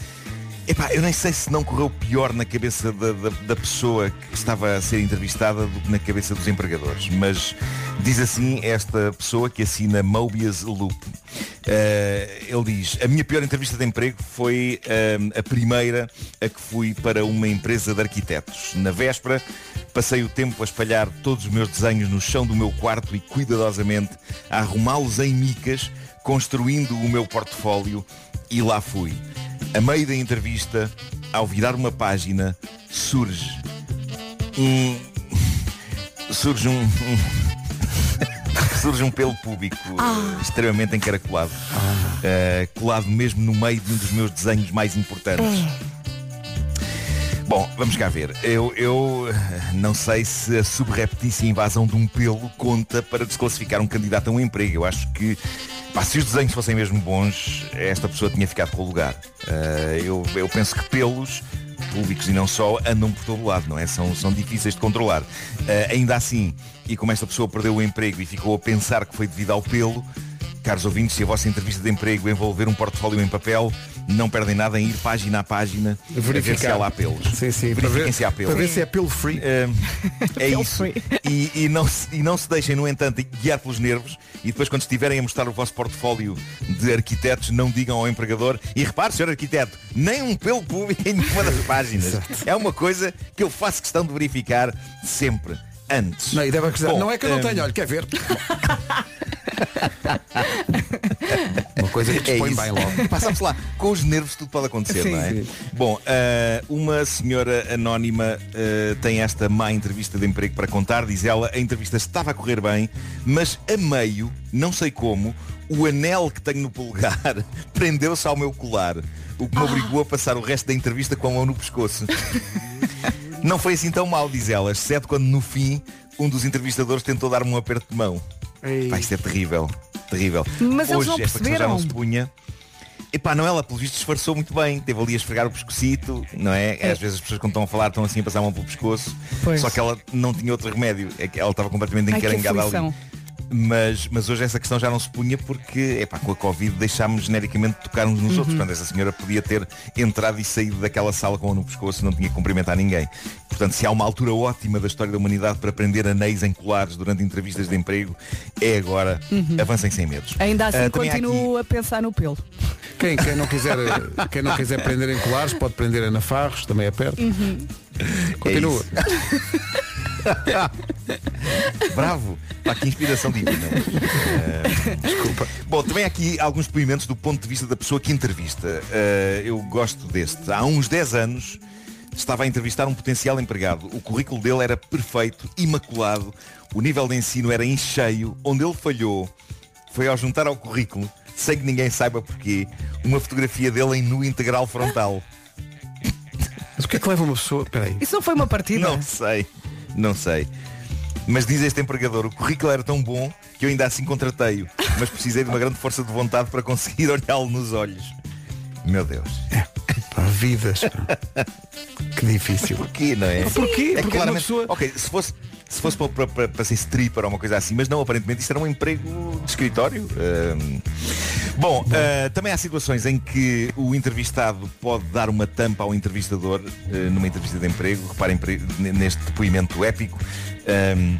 Epá, eu nem sei se não correu pior na cabeça da, da, da pessoa que estava a ser entrevistada do que na cabeça dos empregadores. Mas diz assim esta pessoa que assina Mobius Loop. Eh, ele diz, a minha pior entrevista de emprego foi eh, a primeira a que fui para uma empresa de arquitetos. Na véspera, passei o tempo a espalhar todos os meus desenhos no chão do meu quarto e cuidadosamente a arrumá-los em micas, construindo o meu portfólio e lá fui. A meio da entrevista, ao virar uma página, surge um. surge um. surge um pelo público Ah. extremamente encaracolado. Eh, colado mesmo no meio de um dos meus desenhos mais importantes. Bom, vamos cá ver. Eu, eu eh, não sei se a subreptícia invasão de um pelo conta para desclassificar um candidato a um emprego. Eu acho que, se os desenhos fossem mesmo bons, esta pessoa tinha ficado com o lugar. Eh, eu, eu penso que pelos públicos e não só andam por todo lado, não é? São, são difíceis de controlar. Eh, ainda assim, e como esta pessoa perdeu o emprego e ficou a pensar que foi devido ao pelo, Caros ouvintes, se a vossa entrevista de emprego envolver um portfólio em papel, não perdem nada em ir página a página a ver se Verificar. há lá pelos. Sim, sim, para ver- se há pelos. para ver se é pelo free. é Pelo isso. E, e não se, e não se deixem, no entanto, guiar pelos nervos e depois quando estiverem a mostrar o vosso portfólio de arquitetos, não digam ao empregador e repare, senhor arquiteto, nem um pelo público em nenhuma das páginas. É uma coisa que eu faço questão de verificar sempre. Antes. Não, e deve. Bom, não é que eu não hum, tenho, olha, quer ver? Uma coisa que te é bem logo. Passamos lá. Com os nervos tudo pode acontecer, Sim, não é? sim. Bom, ah, uma senhora anónima ah, tem esta má entrevista de emprego para contar. Diz ela, a entrevista estava a correr bem, mas a meio, não sei como, o anel que tenho no polegar prendeu-se ao meu colar. O que me obrigou a passar o resto da entrevista com a mão no pescoço. Não foi assim tão mal, diz ela, exceto quando no fim um dos entrevistadores tentou dar-me um aperto de mão. Pá, isto é terrível, terrível. Mas eles Hoje não esta questão já não se punha. Epá, não, ela pelo visto disfarçou muito bem. Teve ali a esfregar o pescocito, não é? Às vezes as pessoas quando estão a falar estão assim a passar a mão pelo pescoço. Pois. Só que ela não tinha outro remédio. É que ela estava completamente Ai, encarangada ali. Mas, mas hoje essa questão já não se punha porque, epá, com a Covid deixámos genericamente de tocar uns nos Uhum. outros. Portanto, essa senhora podia ter entrado e saído daquela sala com a mão no pescoço, não tinha que cumprimentar ninguém. Portanto, se há uma altura ótima da história da humanidade para prender anéis em colares durante entrevistas de emprego, é agora. Uhum. Avancem sem medos. Ainda assim há continuo a pensar no pelo. Quem, quem não quiser, quem não quiser prender em colares, pode prender a Nafarros, também é perto. Uhum. Continua. Bravo! Pá, que inspiração divina. Eh, Desculpa. Bom, também há aqui alguns depoimentos do ponto de vista da pessoa que entrevista. Eh, eu gosto deste. Há uns 10 anos estava a entrevistar um potencial empregado. O currículo dele era perfeito, imaculado. O nível de ensino era em cheio. Onde ele falhou foi ao juntar ao currículo, sem que ninguém saiba porquê, uma fotografia dele em nu integral frontal. Mas o que é que leva uma pessoa. Peraí. Isso não foi uma partida? Não sei, não sei. Mas diz este empregador, o currículo era tão bom que eu ainda assim contratei-o, mas precisei de uma grande força de vontade para conseguir olhá-lo nos olhos. Meu Deus. vidas. que difícil. Porquê, não é? Porquê? É Porque claramente. uma pessoa- Ok, se fosse. Se fosse para, para, para, para ser stripper ou uma coisa assim, mas não, aparentemente isto era um emprego de escritório. Ahm, Bom, ah, também há situações em que o entrevistado pode dar uma tampa ao entrevistador ah, numa entrevista de emprego. Reparem neste depoimento épico. Ahm,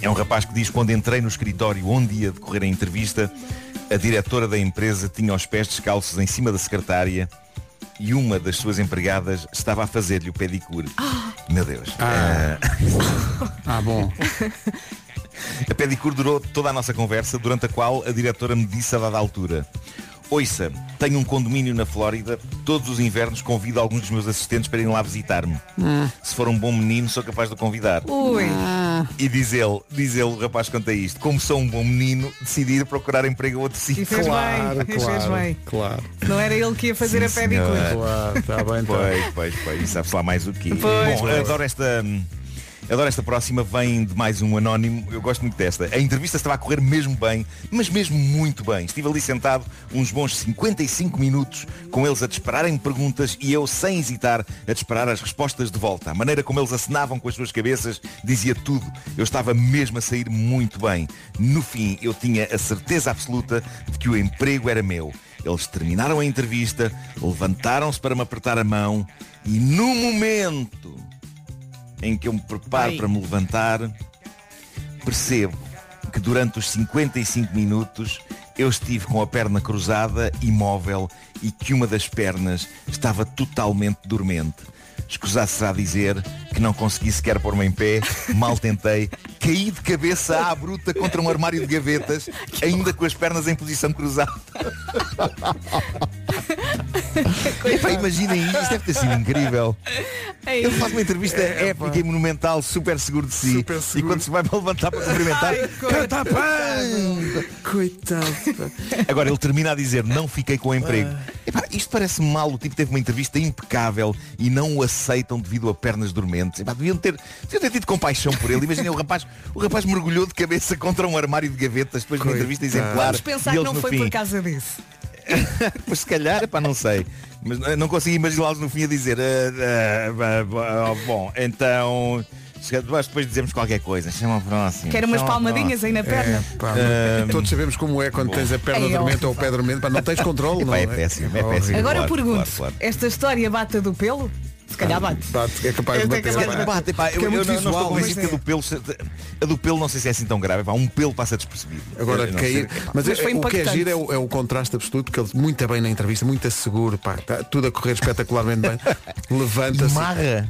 é um rapaz que diz quando entrei no escritório onde ia decorrer a entrevista, a diretora da empresa tinha os pés descalços em cima da secretária e uma das suas empregadas estava a fazer-lhe o pedicure. Meu Deus. Ah. Ah, bom. A pedicure durou toda a nossa conversa, durante a qual a diretora me disse a dada altura Ouça, tenho um condomínio na Flórida, todos os invernos convido alguns dos meus assistentes para irem lá visitar-me. Hum. Se for um bom menino, sou capaz de o convidar. Ui. E diz ele, diz ele, o rapaz conta isto, como sou um bom menino, decidi ir procurar emprego a outro sítio. E fez bem, e fez bem. Claro. Não era ele que ia fazer a Sim, pedicure. senhor. Claro, está bem, tá. Pois, pois, pois, e sabe-se lá mais o que. Pois, Bom, pois. adoro esta. Adoro esta próxima, vem de mais um anónimo, eu gosto muito desta. A entrevista estava a correr mesmo bem, mas mesmo muito bem. Estive ali sentado uns bons 55 minutos, com eles a dispararem perguntas e eu, sem hesitar, a disparar as respostas de volta. A maneira como eles acenavam com as suas cabeças dizia tudo. Eu estava mesmo a sair muito bem. No fim, eu tinha a certeza absoluta de que o emprego era meu. Eles terminaram a entrevista, levantaram-se para me apertar a mão e no momento em que eu me preparo Ai. para me levantar, percebo que durante os 55 minutos eu estive com a perna cruzada, imóvel, e que uma das pernas estava totalmente dormente. Escusado será dizer que não consegui sequer pôr-me em pé, mal tentei, caí de cabeça à bruta contra um armário de gavetas, ainda com as pernas em posição cruzada. Epá, imaginem isto, isto deve ter sido incrível. Ele faz uma entrevista épica e monumental, super seguro de si. E quando se vai para levantar para cumprimentar, Ai, canta! Coitado. Agora ele termina a dizer, não fiquei com o emprego. Epá, isto parece mal, o tipo teve uma entrevista impecável e não o aceitam devido a pernas dormentes. Epá, deviam, ter, deviam ter tido compaixão por ele. Imaginem, o rapaz, o rapaz mergulhou de cabeça contra um armário de gavetas depois de uma entrevista exemplar. Vamos pensar E que não foi fim, por causa disso. Pois se calhar, epá, não sei. Mas eh, não consigo imaginá-los no fim a dizer "Ah, ah, ah, Bom, então Depois dizemos qualquer coisa Chama o próximo Quero umas palmadinhas aí na perna. É, pá, Ahm, Todos sabemos como é quando bom. tens a perna É dormente ou o pé dormente, pá, não tens controle, não Epá, é péssimo, é péssimo. Agora Claro, eu pergunto, claro, claro. esta história bate do pelo? Se calhar bate. Bate, é capaz de Esta é bater. capaz de pá, eu, é eu muito não, não estou visual, convencido que mas a do pelo A do pelo não sei se é assim tão grave pá, Um pelo passa despercebido Agora Eu não cair. sei. Mas, Mas é- foi o que é giro é o, é o contraste absoluto, porque ele muito bem na entrevista, muito seguro, pá, tá tudo a correr espetacularmente bem. Levanta-se. Marra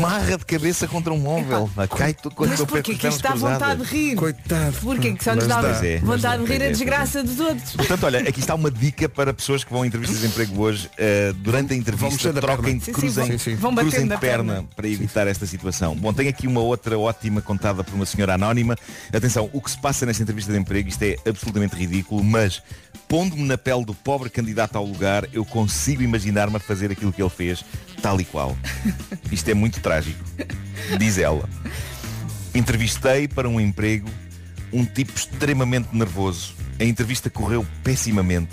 Marra de cabeça contra um móvel pá, Cai tudo com Mas o pé porquê que isto dá vontade de rir? Coitado. Porquê que só nos dá é, vontade de rir a é, desgraça de todos? Portanto, olha, aqui está uma dica para pessoas que vão a entrevistas de emprego hoje. Uh, durante a entrevista, troquem, cruzem, Sim, sim. vão cruzem de perna, perna. para evitar esta situação. Bom, tenho aqui uma outra ótima contada por uma senhora anónima. Atenção, o que se passa nesta entrevista de emprego, isto é absolutamente ridículo, mas pondo-me na pele do pobre candidato ao lugar, eu consigo imaginar-me a fazer aquilo que ele fez, tal e qual. Isto é muito trágico. Diz ela. Entrevistei para um emprego um tipo extremamente nervoso. A entrevista correu pessimamente.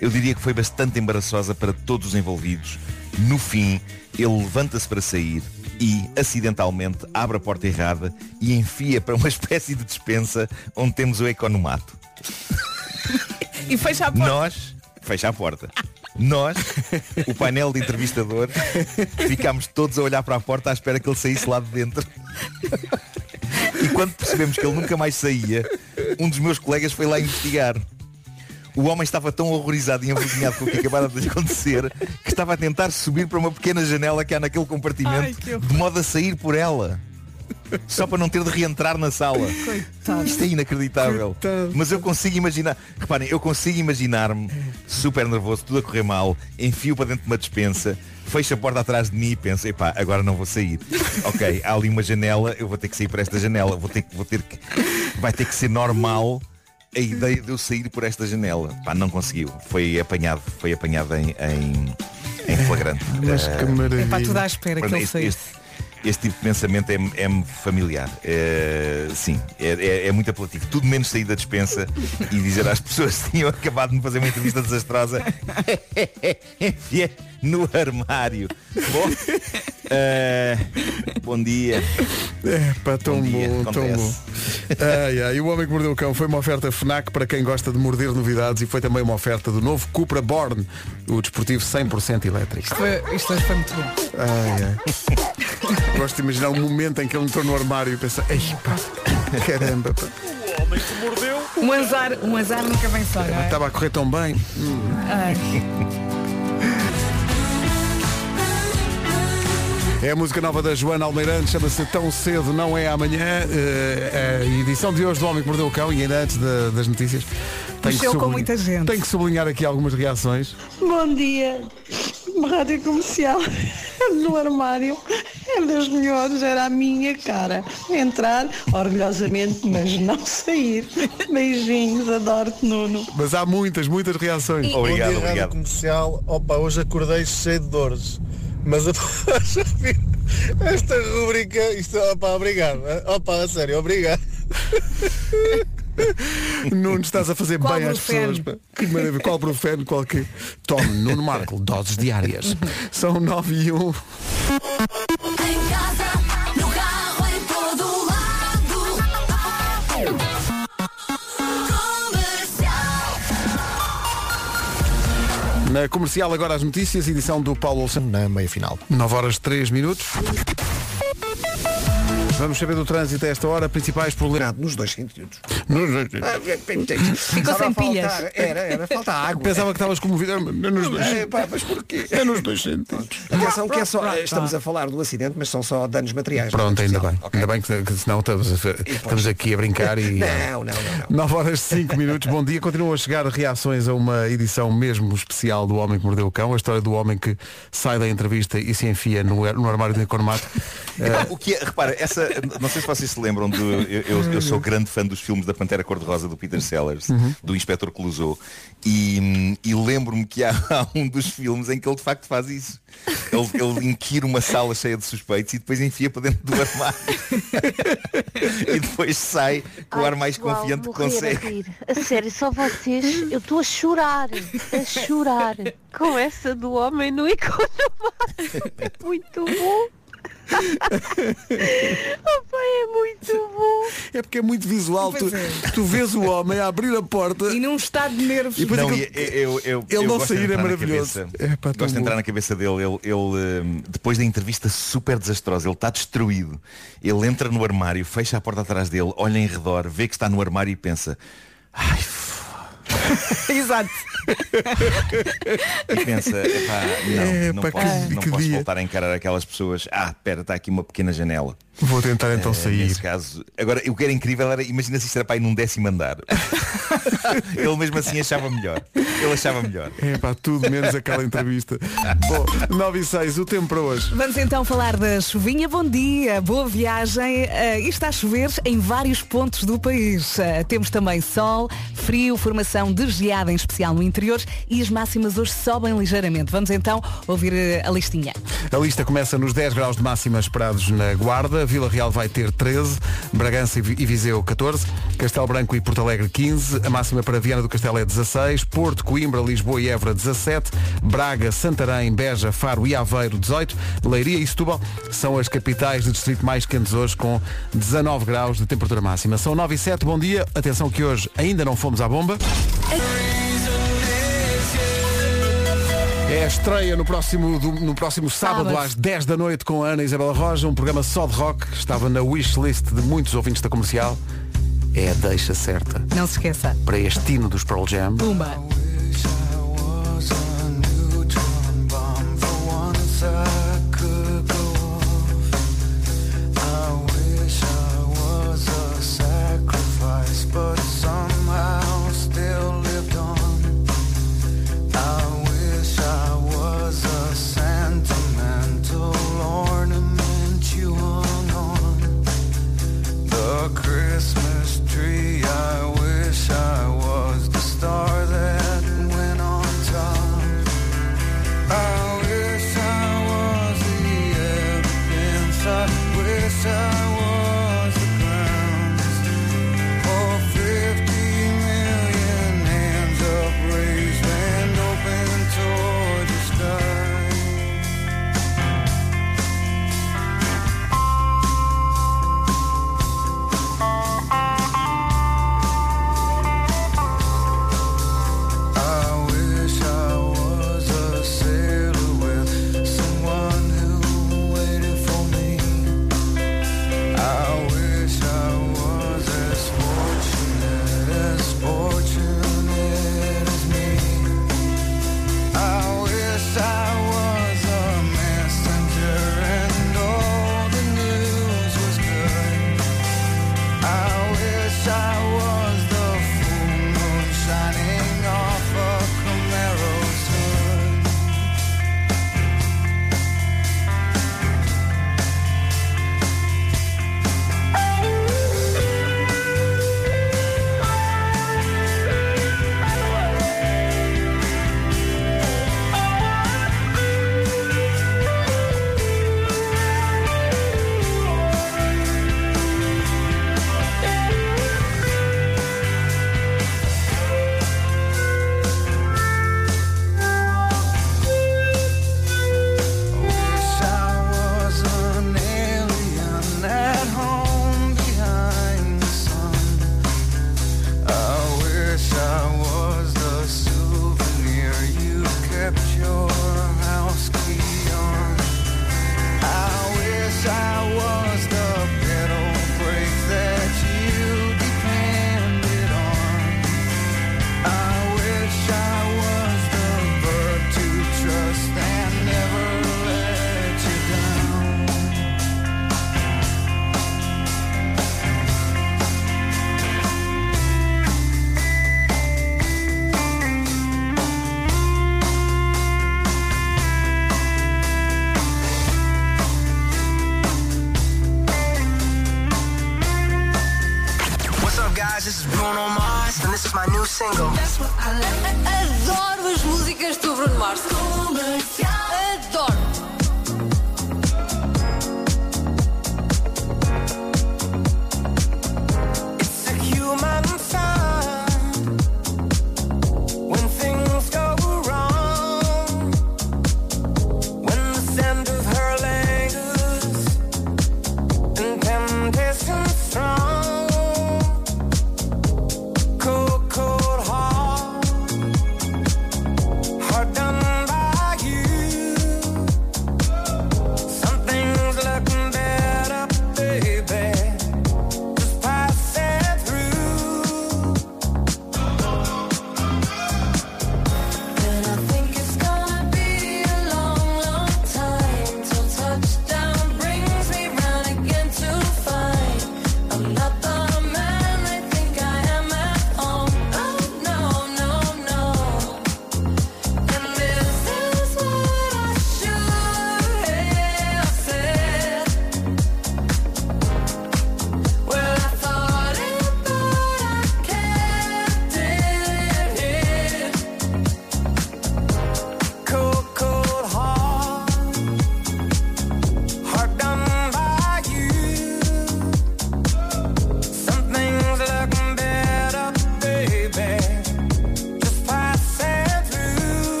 Eu diria que foi bastante embaraçosa para todos os envolvidos. No fim, ele levanta-se para sair e, acidentalmente, abre a porta errada e enfia para uma espécie de despensa onde temos o economato. E fecha a porta. Nós, fecha a porta. Nós, o painel de entrevistador, ficámos todos a olhar para a porta à espera que ele saísse lá de dentro. E quando percebemos que ele nunca mais saía, um dos meus colegas foi lá investigar. O homem estava tão horrorizado e envergonhado com o que acabara de lhe acontecer que estava a tentar subir para uma pequena janela que há naquele Ai, compartimento que horror. de modo a sair por ela. Só para não ter de reentrar na sala. Coitado. Isto é inacreditável. Coitado. Mas eu consigo imaginar. Reparem, eu consigo imaginar-me super nervoso, tudo a correr mal, enfio para dentro de uma despensa, fecho a porta atrás de mim e penso, epá, agora não vou sair. ok, há ali uma janela, eu vou ter que sair por esta janela, vou ter, vou ter que. Vai ter que ser normal a ideia de eu sair por esta janela. Pá, não conseguiu. Foi apanhado, foi apanhado em, em, em flagrante. Mas Eh, que maravilha. É para tudo à espera que ele este- saísse. este- este tipo de pensamento é- é-me familiar. É, sim, é, é- é muito apelativo. Tudo menos sair da dispensa e dizer às pessoas que tinham acabado de me fazer uma entrevista desastrosa. No armário. Bom, eh, bom dia. É, pá, tão dia, bom, tão bom. Ai, ai, e o Homem que Mordeu o Cão foi uma oferta FNAC para quem gosta de morder novidades e foi também uma oferta do novo Cupra Born, o desportivo 100% elétrico. Isto, foi- isto foi muito bom. Ai, ai. Gosto de imaginar o momento em que ele entrou no armário e pensa, ei pá, caramba, pá. Um azar, um azar nunca vem só, não é? Estava a correr tão bem. Hum. Ai. É a música nova da Joana Almeirante, chama-se Tão Cedo Não É Amanhã. Eh, a edição de hoje do Homem que Mordeu o Cão e ainda antes da- das notícias. tenho Mexeu com muita gente. Tenho que sublinhar aqui algumas reações. Bom dia, rádio comercial no armário é das melhores, era a minha cara. Entrar orgulhosamente, mas não sair. Beijinhos, adoro-te, Nuno. Mas há muitas, muitas reações. Obrigado, Bom dia, obrigado. Rádio Comercial. Opa, hoje acordei cheio de dores. Mas após ouvir esta rubrica, isto, opa, obrigado. Opa, a sério, obrigado. Nuno, estás a fazer Qual bem às pessoas. pá. Que maravilha. Qual Brufeno? Qual que? Tome, Nuno Marco, doses diárias. São 9 e 1. Na comercial agora as notícias, edição do Paulo Olsen. Na meia final. 9 horas 3 minutos. Vamos saber do trânsito a esta hora, principais problemas. Nos dois sentidos. Nos dois Ficou sem pilhas. Era, era, falta água. Pensava que estavas comovido. É nos dois. É, pá, mas porquê? É nos dois sentidos. Atenção que é só, estamos a falar do acidente, mas são só danos materiais. Pronto, ainda bem. Ainda bem que, que senão estamos, a fe- estamos aqui a brincar e. Não, não, não, não. 9 horas 5 minutos, bom dia. Continuam a chegar reações a uma edição mesmo especial do Homem que Mordeu o Cão, a história do homem que sai da entrevista e se enfia no, no armário de Economato. Epá, O que é, repara, essa, não sei se vocês se lembram do. Eu, eu- eu sou grande fã dos filmes da Pantera Cor-de-Rosa do Peter Sellers, Uhum. do Inspector Clouseau. E, e lembro-me que há, há um dos filmes em que ele de facto faz isso. Ele, ele inquire uma sala cheia de suspeitos e depois enfia para dentro do armário. e depois sai com o ar mais confiante que a consegue. rir. A sério, só vocês, eu estou a chorar, a chorar com essa do homem no Economato. É muito bom. Opa, é muito bom. É porque é muito visual. Tu, é. tu vês o homem a abrir a porta E num estado de nervos. E depois Não, eu, eu, ele eu não gosto de sair é maravilhoso. cabeça- É, pá, gosto de entrar bom. na cabeça dele. Ele, ele, hum, depois da entrevista super desastrosa, ele está destruído. Ele entra no armário, fecha a porta atrás dele, olha em redor, vê que está no armário e pensa. Ai. Exato. e pensa, "Epá, não, É, não pá, posso, que- não que posso dia." voltar a encarar aquelas pessoas. Ah, espera, está aqui uma pequena janela. Vou tentar então Eh, sair. Nesse caso. Agora, o que era incrível era, imagina se isto era para ir num décimo andar. ele mesmo assim achava melhor. Ele achava melhor. É pá, tudo menos aquela entrevista. Bom, 9 e 6, o tempo para hoje. Vamos então falar da chuvinha. Bom dia, boa viagem. Uh, está a chover em vários pontos do país. Uh, temos também sol, frio, formação de geada, em especial no interior, e as máximas hoje sobem ligeiramente. Vamos então ouvir uh, a listinha. A lista começa nos 10 graus de máxima esperados na Guarda. Vila Real vai ter 13, Bragança e Viseu 14, Castelo Branco e Porto Alegre 15, a máxima para Viana do Castelo é 16, Porto, Coimbra, Lisboa e Évora 17, Braga, Santarém, Beja, Faro e Aveiro 18, Leiria e Setúbal são as capitais do distrito mais quentes hoje com 19 graus de temperatura máxima. São 9 e 7, bom dia. Atenção que hoje ainda não fomos à bomba. É a estreia no próximo, do- no próximo sábado, Sábado. às 10 da noite com a Ana Isabela Roja, um programa só de rock, estava na wishlist de muitos ouvintes da comercial. É a deixa certa Não se esqueça. para este hino dos Pearl Jam. Pumba.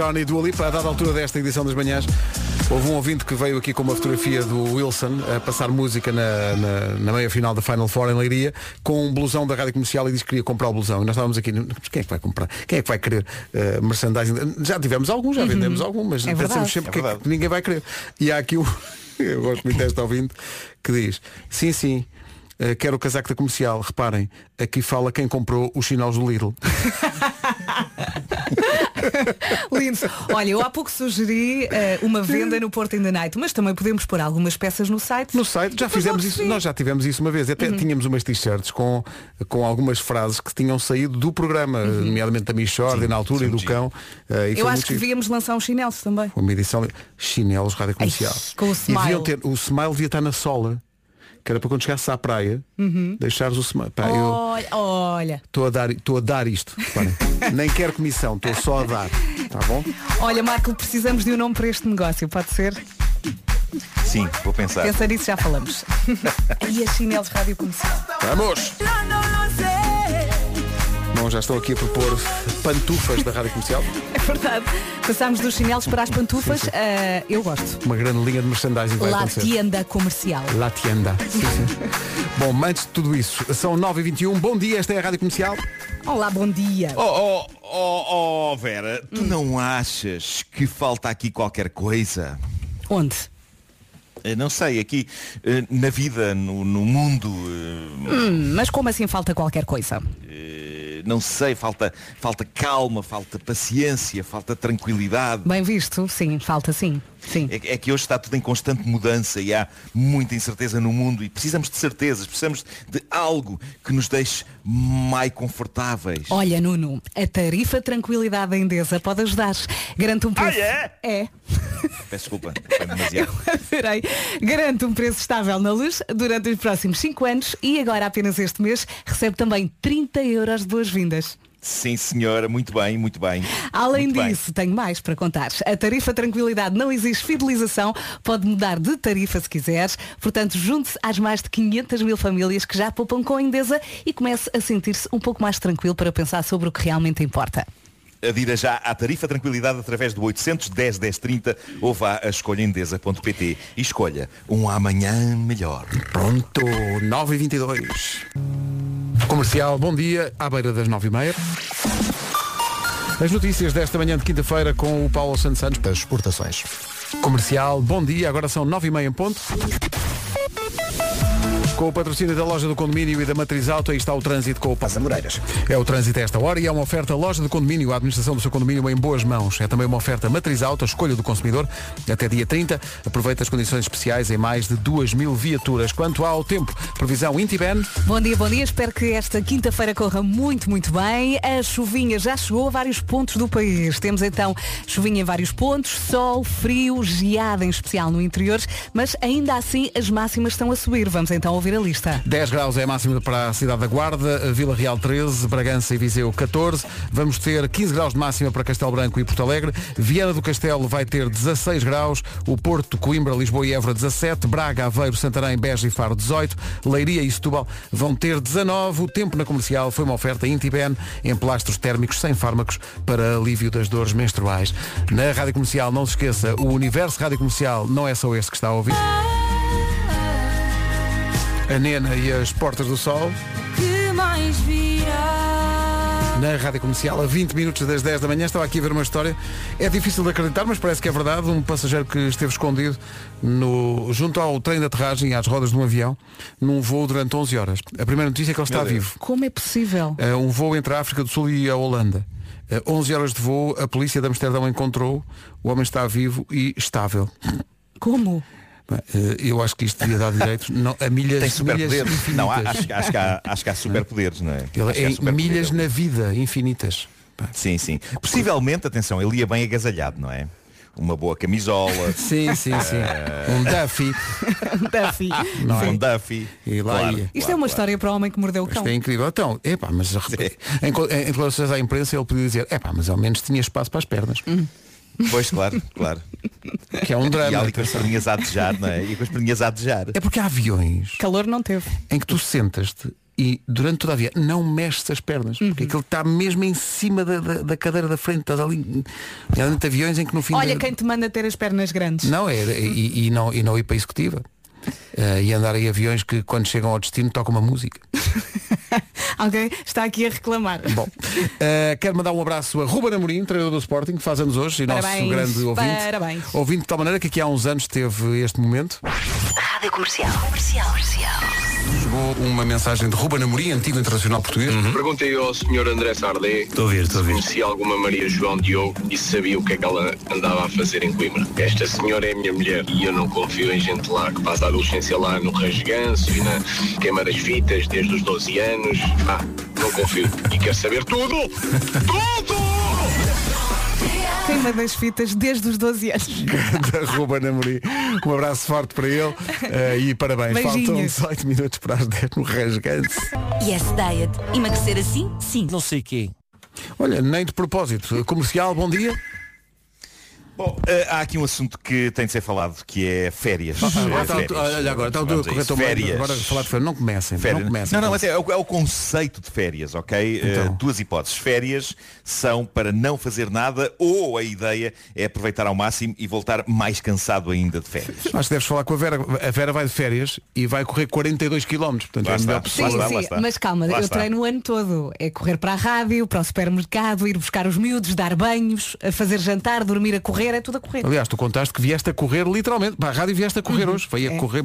John e Dua Lipa, a dada altura desta edição das manhãs, houve um ouvinte que veio aqui com uma fotografia do Wilson a passar música na, na, na meia final da Final Four em Leiria, com um blusão da rádio comercial e disse que queria comprar o blusão. E nós estávamos aqui, mas quem é que vai comprar? Quem é que vai querer uh, merchandising? Já tivemos algum, já Uhum. vendemos algum, mas É pensamos sempre É que, que ninguém vai querer. E há aqui o. Eu gosto muito desta ouvinte que diz, sim, sim. Uh, quero o casaco da comercial. Reparem, aqui fala quem comprou os chinelos do Lidl. Lindo. Olha, eu há pouco sugeri eh, uma venda no Porto in the Night, mas também podemos pôr algumas peças no site. No site já fizemos isso, nós já tivemos isso uma vez. Até Uhum. tínhamos umas t-shirts com, com algumas frases que tinham saído do programa, nomeadamente da Michordia na altura e do cão. eh, e Eu acho que giro. devíamos lançar uns chinelos também. Uma edição chinelos rádio comercial. com o e smile. deviam ter, o smile devia estar na sola. Que era para quando chegasse à praia, Uhum. deixares o smile. Pá, eu Olha, olha. estou a dar, estou a dar isto. Nem quero comissão, estou só a dar. Tá bom? Olha, Marco, precisamos de um nome para este negócio, pode ser? Sim, vou pensar. Pensa nisso, já falamos. e a chinelos rádio comercial. Vamos! Bom, já estou aqui a propor pantufas da rádio comercial. É verdade. Passámos dos chinelos para as pantufas. Ah, eu gosto. Uma grande linha de merchandising vai La acontecer. tienda comercial. La tienda. Sim, sim. Bom, antes de tudo isso, são 9h21. Bom dia, esta é a Rádio Comercial. Olá, bom dia. Oh, oh, oh, oh, Vera, tu não achas que falta aqui qualquer coisa? Onde? Eh, Não sei, aqui eh, na vida, no, no mundo, eh, Hum, mas como assim falta qualquer coisa? Não sei, falta, falta calma, falta paciência, falta tranquilidade. Bem visto, sim, falta sim. É, é que hoje está tudo em constante mudança e há muita incerteza no mundo e precisamos de certezas, precisamos de algo que nos deixe mais confortáveis. Olha, Nuno, a tarifa Tranquilidade da Endesa pode ajudar. Garante um preço. é? É. Peço desculpa, foi demasiado. Adorei. Garante um preço estável na luz durante os próximos 5 anos e agora apenas este mês recebe também 30 euros de boas-vindas. Sim, senhora, muito bem, muito bem. Além Muito bem. disso, tenho mais para contar. A tarifa Tranquilidade não exige fidelização, pode mudar de tarifa se quiseres. Portanto, junte-se às mais de 500 mil famílias que já poupam com a Endesa e comece a sentir-se um pouco mais tranquilo para pensar sobre o que realmente importa. Adira já à tarifa tranquilidade através do 810 1030 ou vá a escolhaendesa.pt e escolha um amanhã melhor. Pronto, 9h22. Comercial, bom dia, à beira das 9h30. As notícias desta manhã de quinta-feira com o Paulo Santos Santos das exportações. Comercial, bom dia, agora são 9h30 em ponto. Com o patrocínio da loja do condomínio e da Matriz Auto, aí está o trânsito com o Passa Moreiras. É o trânsito a esta hora e é uma oferta loja do condomínio, a administração do seu condomínio em boas mãos. É também uma oferta Matriz Auto, a escolha do consumidor, até dia 30. Aproveita as condições especiais em mais de 2 mil viaturas. Quanto ao tempo, previsão Intiben. Bom dia, bom dia. Espero que esta quinta-feira corra muito, muito bem. A chuvinha já chegou a vários pontos do país. Temos então chuvinha em vários pontos, sol, frio, geada em especial no interior, mas ainda assim as máximas estão a subir. Vamos então ouvir a lista. 10 graus é a máxima para a cidade da Guarda, Vila Real 13, Bragança e Viseu 14. Vamos ter 15 graus de máxima para Castelo Branco e Porto Alegre. Viana do Castelo vai ter 16 graus. O Porto, Coimbra, Lisboa e Évora 17. Braga, Aveiro, Santarém, Beja e Faro 18. Leiria e Setúbal vão ter 19. O tempo na comercial foi uma oferta Intiben em plastros térmicos sem fármacos para alívio das dores menstruais. Na Rádio Comercial, não se esqueça, o universo Rádio Comercial não é só este que está a ouvir. A Nena e as Portas do Sol. Que mais virá? na Rádio Comercial a 20 minutos das 10 da manhã. Estava aqui a ver uma história. É difícil de acreditar, mas parece que é verdade. Um passageiro que esteve escondido no, junto ao trem de aterragem, às rodas de um avião, num voo durante 11 horas. A primeira notícia é que ele está vivo. Como é possível? É um voo entre a África do Sul e a Holanda. É 11 horas de voo, a polícia de Amsterdão encontrou, o homem está vivo e estável. Como? Eh, Eu acho que isto devia dar direito não, a milhas, Tem milhas superpoderes. infinitas. Não, acho, acho, que há, acho que há superpoderes, não é? Ele é milhas na vida, infinitas. Sim, sim. Possivelmente, atenção, ele ia bem agasalhado, não é? Uma boa camisola. Sim, sim, sim. Eh, Um Duffy. Duffy. Não é? Um Duffy. E lá Claro, ia. Isto é uma história para o homem que mordeu o cão. Isto é incrível. Então, epá, mas em, em declarações à imprensa ele podia dizer, epá, mas ao menos tinha espaço para as pernas. Pois, claro, claro. Que é um drama. E ali com as perninhas a desejar, não é? E com as perninhas a desejar. É porque há aviões Calor não teve. em que tu sentas-te e durante toda a via não mexes as pernas. Uhum. Porque aquilo está mesmo em cima da, da- da cadeira da frente. Estás ali. Há de aviões em que no fim. Olha da- quem te manda ter as pernas grandes. Não, é, e, e não, e não ir para a executiva. Eh, e andar em aviões que quando chegam ao destino tocam uma música. Alguém está aqui a reclamar. Bom, eh, quero mandar um abraço a Ruben Amorim, treinador do Sporting, que faz anos hoje e nosso Parabéns, grande ouvinte. parabéns. Ouvinte de tal maneira que aqui há uns anos teve este momento. Rádio Comercial. Comercial. Comercial. Chegou uma mensagem de Ruben Amorim, antigo internacional português. Perguntei ao Sr. André Sardé Estou a ouvir, estou a ouvir. se conhecia alguma Maria João Diogo e se sabia o que é que ela andava a fazer em Coimbra. Esta senhora é a minha mulher e eu não confio em gente lá que passa a adolescência lá no rasganço e na queima das fitas desde os 12 anos. Ah, não confio. E quero saber tudo! Queima das fitas desde os 12 anos. da Ruben Amorim. Um abraço forte para ele eh, e parabéns. Faltam Beijinhos. 18 minutos para as 10 no Rasgante. Yes Diet. Emagrecer assim? Sim. Não sei quê. Olha, nem de propósito. Comercial, bom dia. Bom, eh, há aqui um assunto que tem de ser falado, que é férias. Agora Eh, está férias. tu- olha, agora está o teu corretor Férias. Agora falar de férias. Não comecem. Férias. Não comecem. Não, não, mas é, é o, é o conceito de férias, ok? Então. Eh, duas hipóteses. Férias são para não fazer nada ou a ideia é aproveitar ao máximo e voltar mais cansado ainda de férias. Acho que deves falar com a Vera. A Vera vai de férias e vai correr 42 km. Portanto, Lá é está. Sim, sim, mas calma, Lá eu está. treino o ano todo. É correr para a rádio, para o supermercado, ir buscar os miúdos, dar banhos, a fazer jantar, dormir a correr. Correr, é tudo a correr. Aliás, tu contaste que vieste a correr literalmente. Para a rádio vieste a correr Uhum. hoje. Veio a É. correr.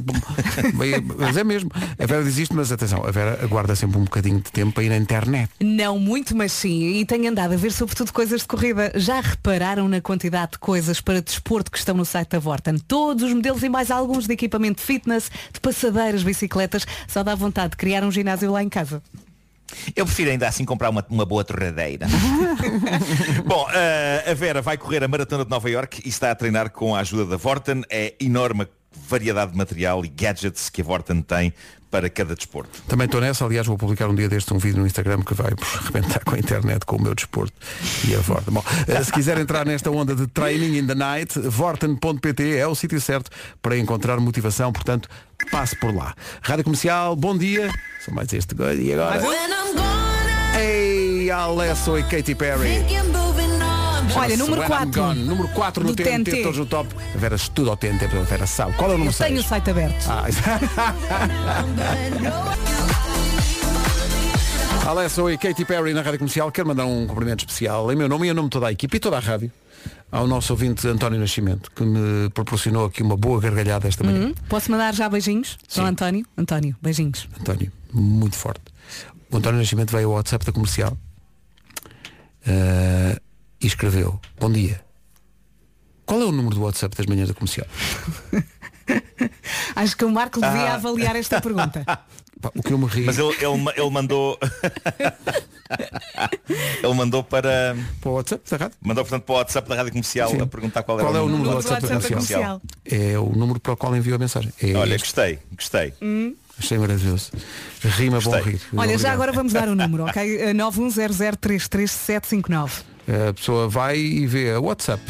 veio a- Mas é mesmo. A Vera diz isto, mas atenção, a Vera aguarda sempre um bocadinho de tempo para ir na internet. Não muito, mas sim. E tenho andado a ver sobretudo coisas de corrida. Já repararam na quantidade de coisas para desporto que estão no site da Vorten? Todos os modelos e mais alguns de equipamento de fitness, de passadeiras, bicicletas. Só dá vontade de criar um ginásio lá em casa. Eu prefiro ainda assim comprar uma, uma boa torradeira. Bom, eh, a Vera vai correr a Maratona de Nova York e está a treinar com a ajuda da Vorten. É enorme variedade de material e gadgets que a Vorten tem para cada desporto. Também estou nessa, aliás, vou publicar um dia destes um vídeo no Instagram que vai arrebentar com a internet, com o meu desporto e a Vorten. Bom, eh, se quiser entrar nesta onda de training in the night, vorten.pt é o sítio certo para encontrar motivação, portanto, passe por lá. Rádio Comercial, bom dia. Só mais este e agora. Ei, Alesso e Katy Perry. Olha, número When I'm 4. Gone. Número 4 no TNT, TNT. todos no top. A Vera estuda ao TNT, a Vera sabe. Qual é o número 6? tenho o site aberto. Ah, Alesso e Katy Perry na Rádio Comercial. Quero mandar um cumprimento especial em meu nome e em nome de toda a equipe e toda a rádio ao nosso ouvinte António Nascimento, que me proporcionou aqui uma boa gargalhada esta manhã. Uhum. Posso mandar já beijinhos? São António? António, beijinhos. António, muito forte. O António Nascimento veio ao WhatsApp da comercial eh, e escreveu, bom dia. Qual é o número do WhatsApp das manhãs da comercial? Acho que o Marco devia Ah. avaliar esta pergunta. Pá, o que eu me ri. Mas ele, ele, ele mandou. ele mandou para. Para o WhatsApp da rádio? Mandou portanto para o WhatsApp da Rádio Comercial Sim. a perguntar qual, Qual era é o número do WhatsApp da comercial? É o número para o qual enviou a mensagem. É Olha, este. gostei, gostei. Achei maravilhoso. Rima bom Gostei. rir. Olha, já agora vamos dar o número, ok? Eh, 910033759. A pessoa vai e vê a WhatsApp.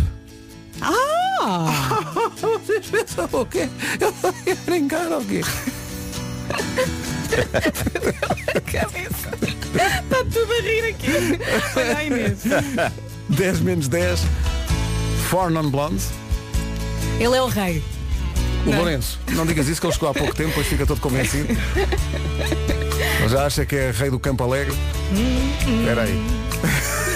Ah! Vocês pensam o quê? Eu ia brincar ou quê? Está tudo a rir aqui. Olha a Inês. 10 menos 10. Four non blondes. Ele é o rei. O Não. Lourenço. Não digas isso que ele chegou há pouco tempo, depois fica todo convencido. Já acha que é rei do Campo Alegre. Espera aí.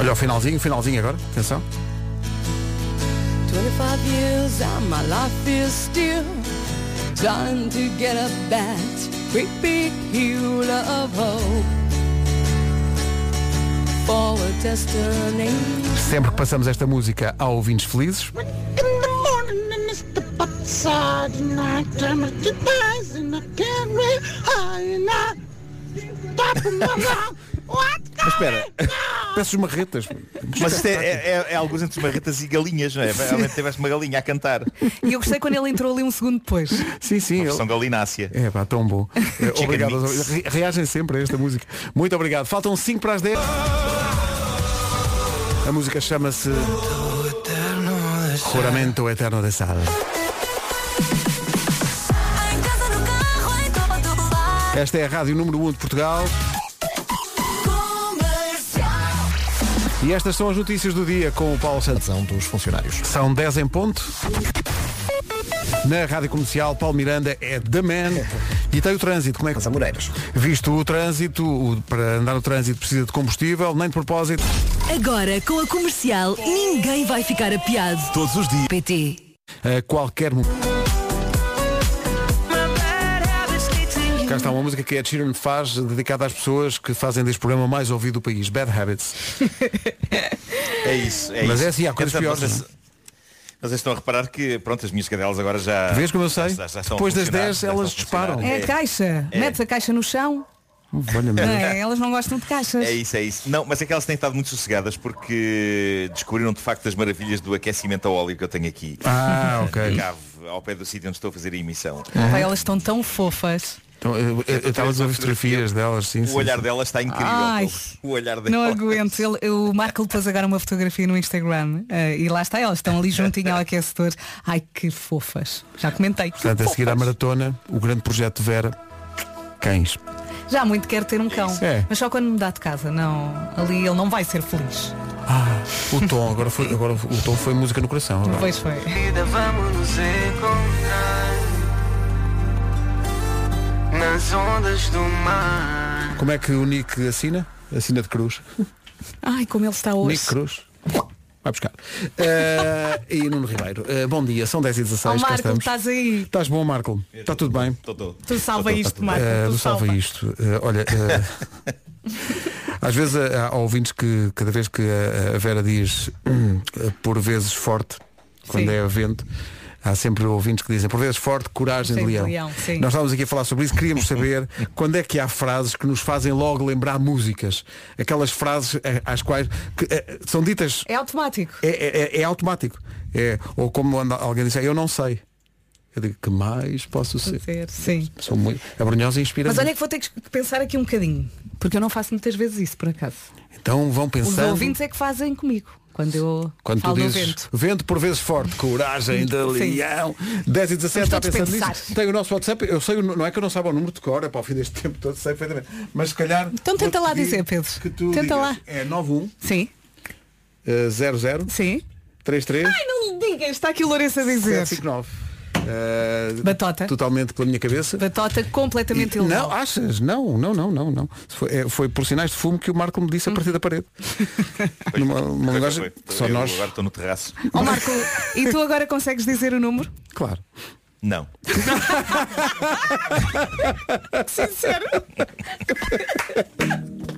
Olha o finalzinho, finalzinho agora. Atenção. 25 years and my life is still trying to get up that great big hill of hope for a destiny. Sempre que passamos esta música há ouvintes felizes. Mas espera, peço os marretas. Mas isto é, é, é, é alguns entre marretas e galinhas, não é? Realmente tiveste uma galinha a cantar. E eu gostei quando ele entrou ali um segundo depois. Sim, sim. São galinácea. É pá, tão bom. Eh, obrigado. Re- Reagem sempre a esta música. Muito obrigado. Faltam 5 para as 10. A música chama-se Juramento Eterno de Sal. Esta é a rádio número 1 um de Portugal. E estas são as notícias do dia com o Paulo Santos. dos funcionários. São 10 em ponto. Na rádio comercial, Paulo Miranda é The Man. E tem o trânsito. Como é que. Amoreiras. Visto o trânsito, o- para andar no trânsito precisa de combustível, nem de propósito. Agora, com a comercial, ninguém vai ficar apiado. Todos os dias. PT. A qualquer momento. Cá está uma música que a Sheeran faz, dedicada às pessoas que fazem deste programa mais ouvido do país, Bad Habits. É isso, é Mas isso. é assim, há coisas Entretanto, piores, Vocês, vocês estão a reparar que, pronto, as minhas cadelas agora já... Vês como eu sei? já- já Depois das funcionar, 10 já elas disparam. É a caixa. É. Metes a caixa no chão. É? Elas não gostam de caixas. É isso, é isso. Não, mas é que elas têm estado muito sossegadas porque descobriram de facto as maravilhas do aquecimento a óleo que eu tenho aqui. Ah, ok. Ao pé do sítio onde estou a fazer a emissão. Pá, Elas estão tão fofas. Então, eu- estava a ver fotografias delas, sim. O sim, olhar sim. delas está incrível. Ai, o olhar delas. Não aguento. Ele, o Marco lhe pôs agora uma fotografia no Instagram eh, e lá está, elas estão ali juntinho ao aquecedor. Ai, que fofas. Já comentei. Portanto, a seguir à maratona, o grande projeto de Vera, cães. Já muito quero ter um cão. É. Mas só quando me dá de casa. Não, ali ele não vai ser feliz. Ah, o tom, agora, foi, agora o tom foi música no coração. agora. Pois foi. Vamos nos encontrar nas ondas do mar. Como é que o Nick assina? Assina de cruz. Ai, como ele está hoje. Nick Cruz. Vai buscar. Eh, e Nuno Ribeiro. Eh, bom dia, são 10 e 16 Oh, cá Marco, estamos. estás aí. Estás bom, Marco? Está tudo bem? Tu salva isto, Marco. Eh, tu salva, salva. isto. Olha, às vezes há ouvintes que cada vez que a, a Vera diz hum, por vezes forte, quando Sim. é vento, há sempre ouvintes que dizem por vezes forte, coragem Sim, de de leão. leão, sim. Nós estávamos aqui a falar sobre isso, queríamos saber quando é que há frases que nos fazem logo lembrar músicas. Aquelas frases eh, às quais que, eh, são ditas É automático. é, é- é automático. É, ou como alguém disse, eu não sei. Eu digo, que mais posso ser? Ser, sim. Sou muito. A Brunhosa inspira Mas olha que vou ter que pensar aqui um bocadinho. Porque eu não faço muitas vezes isso, por acaso. Então vão Os pensando. ouvintes é que fazem comigo. Quando eu Quando tu falo do dizes vento. vento. por vezes forte, coragem de leão, 10 e 17 Vamos está todos pensando nisso. Tem o nosso WhatsApp, eu sei, não é que eu não saiba o número de cor, é para o fim deste tempo todo, sei perfeitamente. Mas se calhar. Então tenta lá dizer, Pedro. Tu Tenta digas. lá. É 91 Sim. eh, 00 Sim. 33 Ai, não digas, está aqui o Lourenço a dizer. 759. Eh, Batota. Totalmente pela minha cabeça. Batota completamente E- ilegal. Não, achas? Não, não, não, não, não. Foi, é, foi por sinais de fumo que o Marco me disse a partir da parede. Numa, uma linguagem só Eu nós. Agora estou no terraço. Ó Marco, e tu agora consegues dizer o número? Claro. Não. Sincero.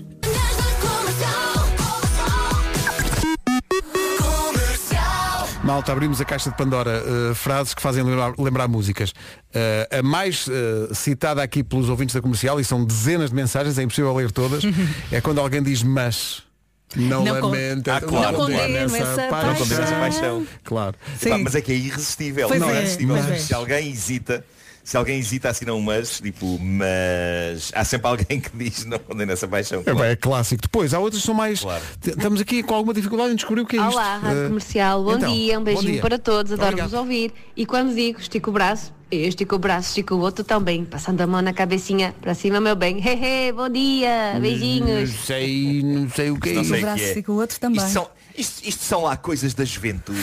Malta, abrimos a caixa de Pandora, eh, frases que fazem lembrar, lembrar músicas. Eh, a mais eh, citada aqui pelos ouvintes da comercial, e são dezenas de mensagens, é impossível ler todas, é quando alguém diz mas. Não, Não lamenta. Ah, claro, não claro. condeno essa Não condena essa paixão. Claro. Epá, mas é que é irresistível. Pois não é, é, irresistível. mas é. Se alguém hesita, se alguém hesita a assinar um mas, tipo, mas há sempre alguém que diz não condena essa paixão. É, bem, é clássico. Depois, há outras que são mais. T- Estamos aqui com alguma dificuldade em descobrir o que é isto. Olá, Rádio Eh, Comercial, bom então, dia, um beijinho dia. para todos, adoro-vos ouvir. E quando digo estico o braço, eu estico o braço, estico o outro também, passando a mão na cabecinha, para cima, meu bem. Hehe, bom dia, Não beijinhos. sei, não sei o que é Não sei o que é. o outro também. Isto são, isto, isto são lá coisas da juventude.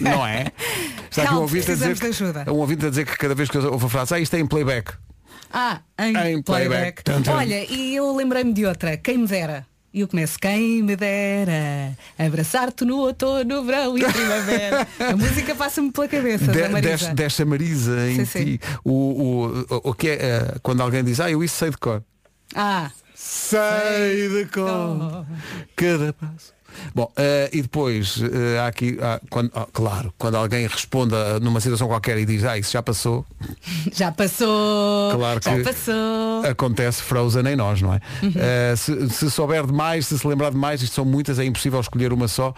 Não é? Está aqui um ouvinte a dizer, ajuda. um ouvinte a dizer que cada vez que eu ouvo a frase, ah, isto é em playback. Ah, em, Em playback. Tum, tum. Olha, e eu lembrei-me de outra, quem me dera. E eu começo, quem me dera abraçar-te no outono, verão e primavera. a música passa-me pela cabeça De, da Marisa. desce, desce a Marisa em Sim, ti. O, o, o, o que é eh, quando alguém diz, ah, eu isso sei de cor. Ah, Sei de cor. Cada passo. Bom, eh, e depois eh, há aqui, há- quando, ah, claro, quando alguém responde a- numa situação qualquer e diz, ah, isso já passou, já passou, Claro já que- passou. acontece Frozen em nós, não é? Uhum. Eh, se, se souber de mais, se se lembrar de mais, isto são muitas, é impossível escolher uma só,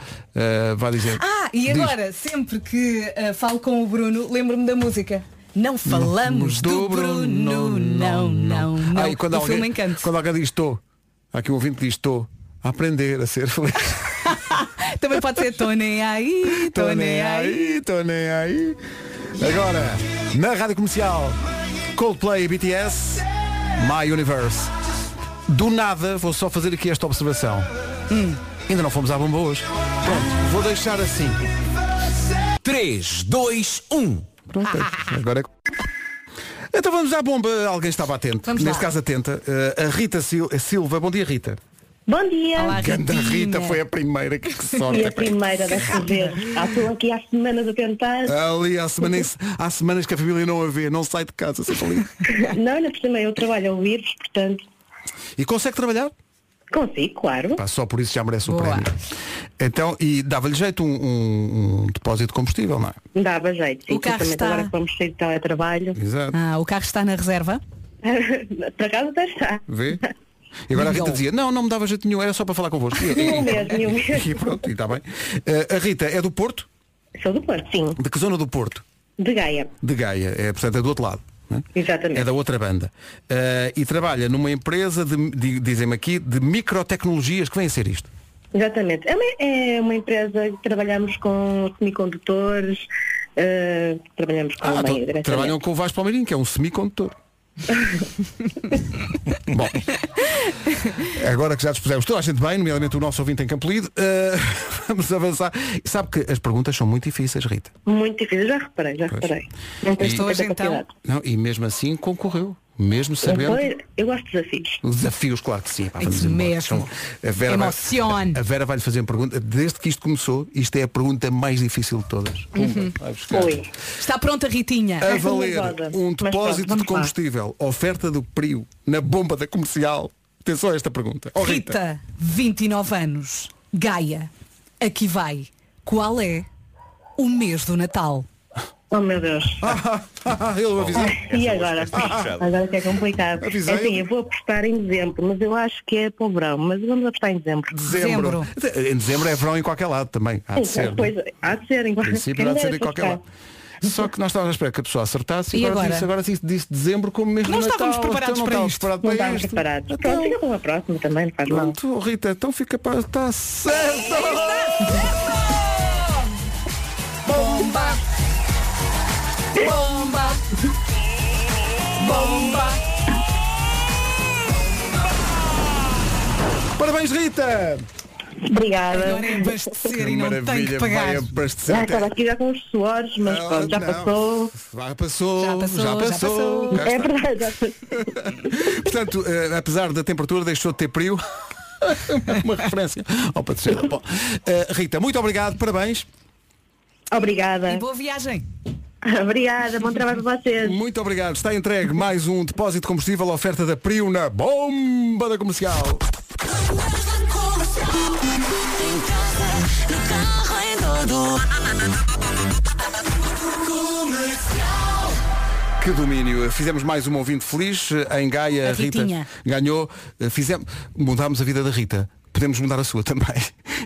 vai dizer. Ah, e Diz. agora, sempre que ah, falo com o Bruno, lembro-me da música. Não falamos do, Bruno, não, não, não. Ah, e quando o alguém, quando alguém diz estou, há aqui um ouvinte que diz estou aprender a ser feliz. Também pode ser tô nem aí, tô, nem aí. tô nem aí. Agora, na Rádio Comercial, Coldplay BTS, My Universe. Do nada, vou só fazer aqui esta observação. Hum, ainda não fomos à bomba hoje. Pronto, vou deixar assim. 3, 2, 1. Pronto, agora é... Então vamos à bomba. Alguém estava atento. Vamos Neste lá. caso atenta. Uh, a Rita Sil- Silva. Bom dia, Rita. Bom dia. Ganda Rita foi a primeira. Que sorte. E a primeira desta vez. Ah, Estou aqui há semanas a tentar. Ali há semanas, há semanas que a família não a vê, não sai de casa, sempre ali. Não, ainda por cima eu trabalho a ouvir-vos, portanto. E consegue trabalhar? Consigo, claro. Pá, só por isso já merece o Boa. prémio. Então, e dava-lhe jeito um, um- um depósito de combustível, não é? Dava jeito. Sim, O carro está- agora que vamos sair de teletrabalho. Exato. Ah, o carro está na reserva? Por acaso até está. Vê? E agora a Rita dizia, não, não me dava jeito nenhum, era só para falar convosco. E- Eu mesmo, eu mesmo. E pronto, e está bem. Eh, a Rita é do Porto? Sou do Porto, sim. De que zona do Porto? De Gaia. De Gaia, é, portanto é do outro lado. não é? Exatamente. É da outra banda. Eh, e trabalha numa empresa, de, de- dizem-me aqui, de microtecnologias. Que vem a ser isto? Exatamente. É uma, é uma empresa que trabalhamos com semicondutores, eh, trabalhamos com Ah, a então, trabalham com o Vasco Palmeirinho, que é um semicondutor. Bom, agora que já dispusemos toda a gente bem, nomeadamente o nosso ouvinte em Campolide, eh, vamos avançar. Sabe que as perguntas são muito difíceis, Rita. Muito difícil, já reparei, já reparei. Não E- tanta capacidade. Não, e mesmo assim concorreu. Mesmo sabendo. Eu, gosto de desafios. Os desafios, claro que sim. Pá, Isso embora. mesmo. Então, a Vera vai, a Vera vai-lhe fazer uma pergunta. Desde que isto começou, isto é a pergunta mais difícil de todas. Uhum. Está pronta, Ritinha? A valer um depósito de combustível, oferta do Prio, na bomba da comercial. Atenção a esta pergunta. Oh, Rita. Rita, 29 anos, Gaia. Aqui vai. Qual é o mês do Natal? Oh meu Deus. Ele avisou. E agora? Agora que é complicado. Avisei. Assim, eu vou apostar em dezembro, mas eu acho que é para o verão, mas vamos apostar em dezembro. Dezembro. Em dezembro é verão em qualquer lado também. Há de ser. pois, há de ser, em qualquer princípio há de ser em qualquer lado. Só que nós estávamos à espera que a pessoa acertasse e, E agora, agora? Disse, agora disse, disse dezembro como mesmo Não Natal. estávamos preparados Então não para isto. Não para estávamos isto. preparados. Então, Pronto, fica para a próxima também, faz mal. Pronto, Rita, então fica para. Está certo! Bomba! Bomba! Bomba! Parabéns, Rita! Obrigada. Agora é abastecer e não tem que Maravilha, pagar. vai abastecer. Já estava aqui já com os suores, mas Não, pronto, já não. passou. Já passou, Já passou, já já passou. passou. Cá É verdade, já passou. Portanto, eh, apesar da temperatura, deixou de ter frio. Uma referência ao patrocínio. Bom, eh, Rita, muito obrigado, parabéns. Obrigada. E boa viagem. Obrigada, bom trabalho para vocês. Muito obrigado. Está entregue mais um depósito de combustível, oferta da Prio na bomba da comercial. Que domínio. Fizemos mais um ouvinte feliz eh, em Gaia. A Rita Ritinha. ganhou. Eh, Fizemos, mudámos a vida da Rita. Podemos mudar a sua também.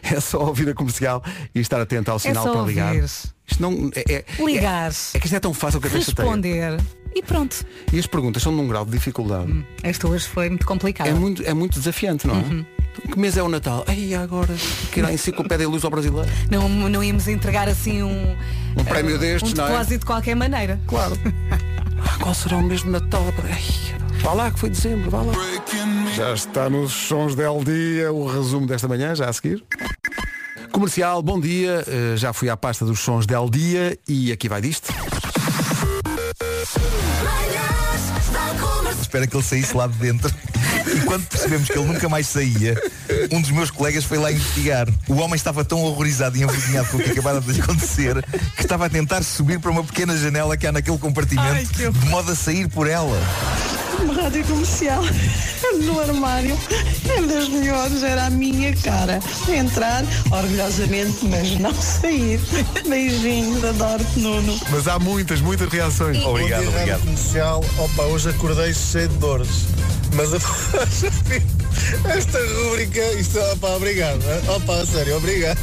É só ouvir a comercial e estar atento ao sinal só para ligar. ouvir. Isto não é, é, Ligar. é que isto é tão fácil que chateia. Responder. E pronto. E as perguntas são num grau de dificuldade. Esta hoje foi muito complicada. É muito, é muito desafiante, não é? Uhum. Que mês é o Natal? Ai, agora que ir à enciclopédia Luz ao Brasileiro. Não, não íamos entregar assim um, Um prémio eh, destes, um não é? depósito de qualquer maneira. Claro. Ah, qual será o mês de Natal? Ai, vá lá que foi dezembro, vá lá. Já está nos sons del dia o resumo desta manhã, já a seguir. Comercial, bom dia. Eh, já fui à pasta dos sons del dia e aqui vai disto. Espera que ele saísse lá de dentro. E quando percebemos que ele nunca mais saía, um dos meus colegas foi lá investigar. O homem estava tão horrorizado e envergonhado com o que acabara de lhe acontecer que estava a tentar subir para uma pequena janela que há naquele compartimento de modo a sair por ela. Uma rádio comercial no armário é das melhores, era a minha cara. Entrar orgulhosamente, mas não sair. Beijinhos, adoro-te, Nuno. Mas há muitas, muitas reações. Bom dia, Rádio Comercial. Opa, hoje acordei cheio de dores. Mas esta rúbrica, isto, opa, obrigado. hein? Opa, a sério, obrigado.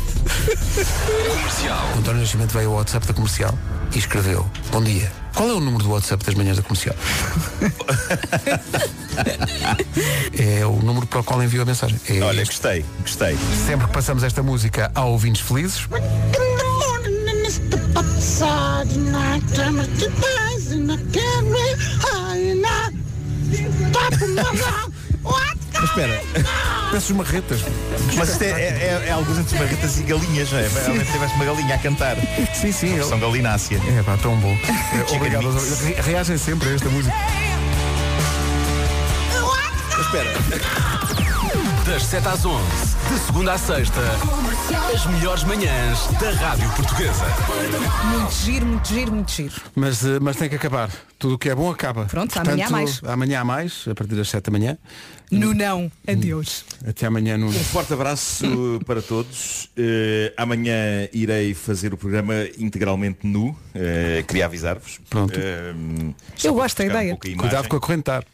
O António Nascimento veio ao WhatsApp da comercial e escreveu Bom dia. Qual é o número do WhatsApp das manhãs da comercial? é o número para o qual enviou a mensagem. É Olha, este. gostei, gostei. Sempre que passamos esta música a ouvintes felizes, mas espera, peço os marretas. Mas isto é, é, é, é alguns entre marretas e galinhas, não é? Realmente tiveste uma galinha a cantar. Sim, sim. São galinácea. É pá, tão bom. É, obrigado. Re- Reagem sempre a esta música. Mas espera. Das 7 às 11, de segunda à sexta, as melhores manhãs da Rádio Portuguesa. Muito giro, muito giro, muito giro. Mas, eh, mas tem que acabar. Tudo o que é bom acaba. Pronto, amanhã há mais. Amanhã há mais, a partir das 7 da manhã. No não. Adeus. Até amanhã no. Um forte abraço para todos. Eh, amanhã irei fazer o programa integralmente nu. Eh, queria avisar-vos. Pronto. Eh, só Eu gosto da um ideia. a Cuidado com a correntar.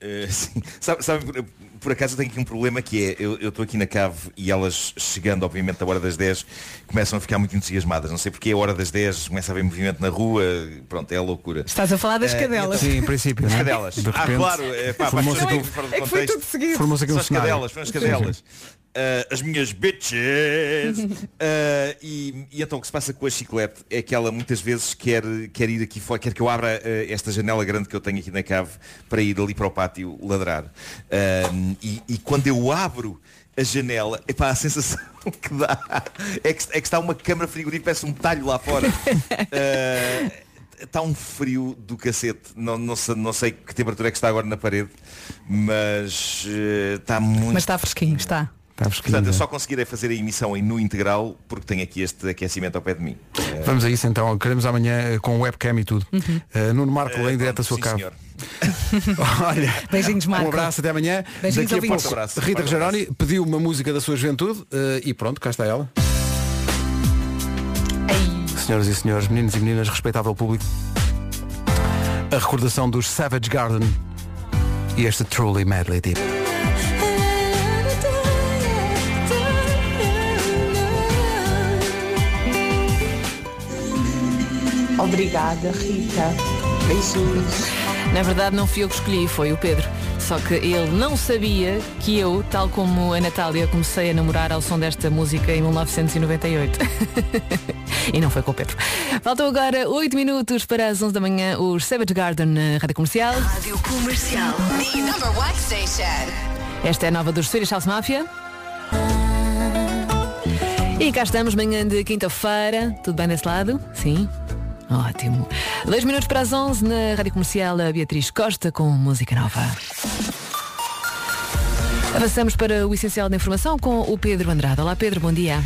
Eh, sim. Sabe, sabe, por, por acaso eu tenho aqui um problema que é, eu estou aqui na cave e elas chegando, obviamente, à hora das 10, começam a ficar muito entusiasmadas. Não sei porque a hora das 10 começa a haver movimento na rua, pronto, é a loucura. Estás a falar das Eh, cadelas. Sim, em princípio. As não é? cadelas. De ah, repente, claro, é, pá, formou-se aqui- fora do É que foi tudo seguido. Formou-se aqui um São as cenário. cadelas, são as cadelas. Ah, as minhas bitches Ah, e, e então o que se passa com a chiclete é que ela muitas vezes quer, quer ir aqui fora, quer que eu abra ah, esta janela grande que eu tenho aqui na cave para ir ali para o pátio ladrar. E, e quando eu abro a janela, epá, a sensação que dá é que, é que está uma câmara frigorífica, parece um talho lá fora. Está um frio do cacete. Não, não, sei, não sei que temperatura é que está agora na parede, mas eh, está muito. Mas está fresquinho, está. Portanto, eu só conseguirei fazer a emissão em nu integral porque tenho aqui este aquecimento ao pé de mim. Eh, Vamos a isso então. Queremos amanhã eh, com webcam e tudo. Uhum. Eh, Nuno Marco, em direto à sua sim, casa. senhor. Olha, Beijinhos, Marco. um abraço, até amanhã. Beijinhos, Daqui a pouco, Um abraço. Rita Rogeroni pediu uma música da sua juventude eh, e pronto, cá está ela. Senhoras e senhores, meninos e meninas, respeitável público, a recordação dos Savage Garden e este Truly Madly Deep. Obrigada, Rita. Beijinhos. Na verdade não fui eu que escolhi, foi o Pedro. Só que ele não sabia que eu, tal como a Natália, comecei a namorar ao som desta música em 1998. e não foi com o Pedro. Faltam agora 8 minutos para as 11 da manhã, os Savage Garden na Rádio Comercial. Rádio Comercial. The number one station. Esta é a nova dos Swedish House Mafia. E cá estamos, manhã de quinta-feira. Tudo bem desse lado? Sim? Ótimo. Dois minutos para as 11 na Rádio Comercial, a Beatriz Costa com música nova. Avançamos para o essencial da informação com o Pedro Andrade. Olá Pedro, bom dia.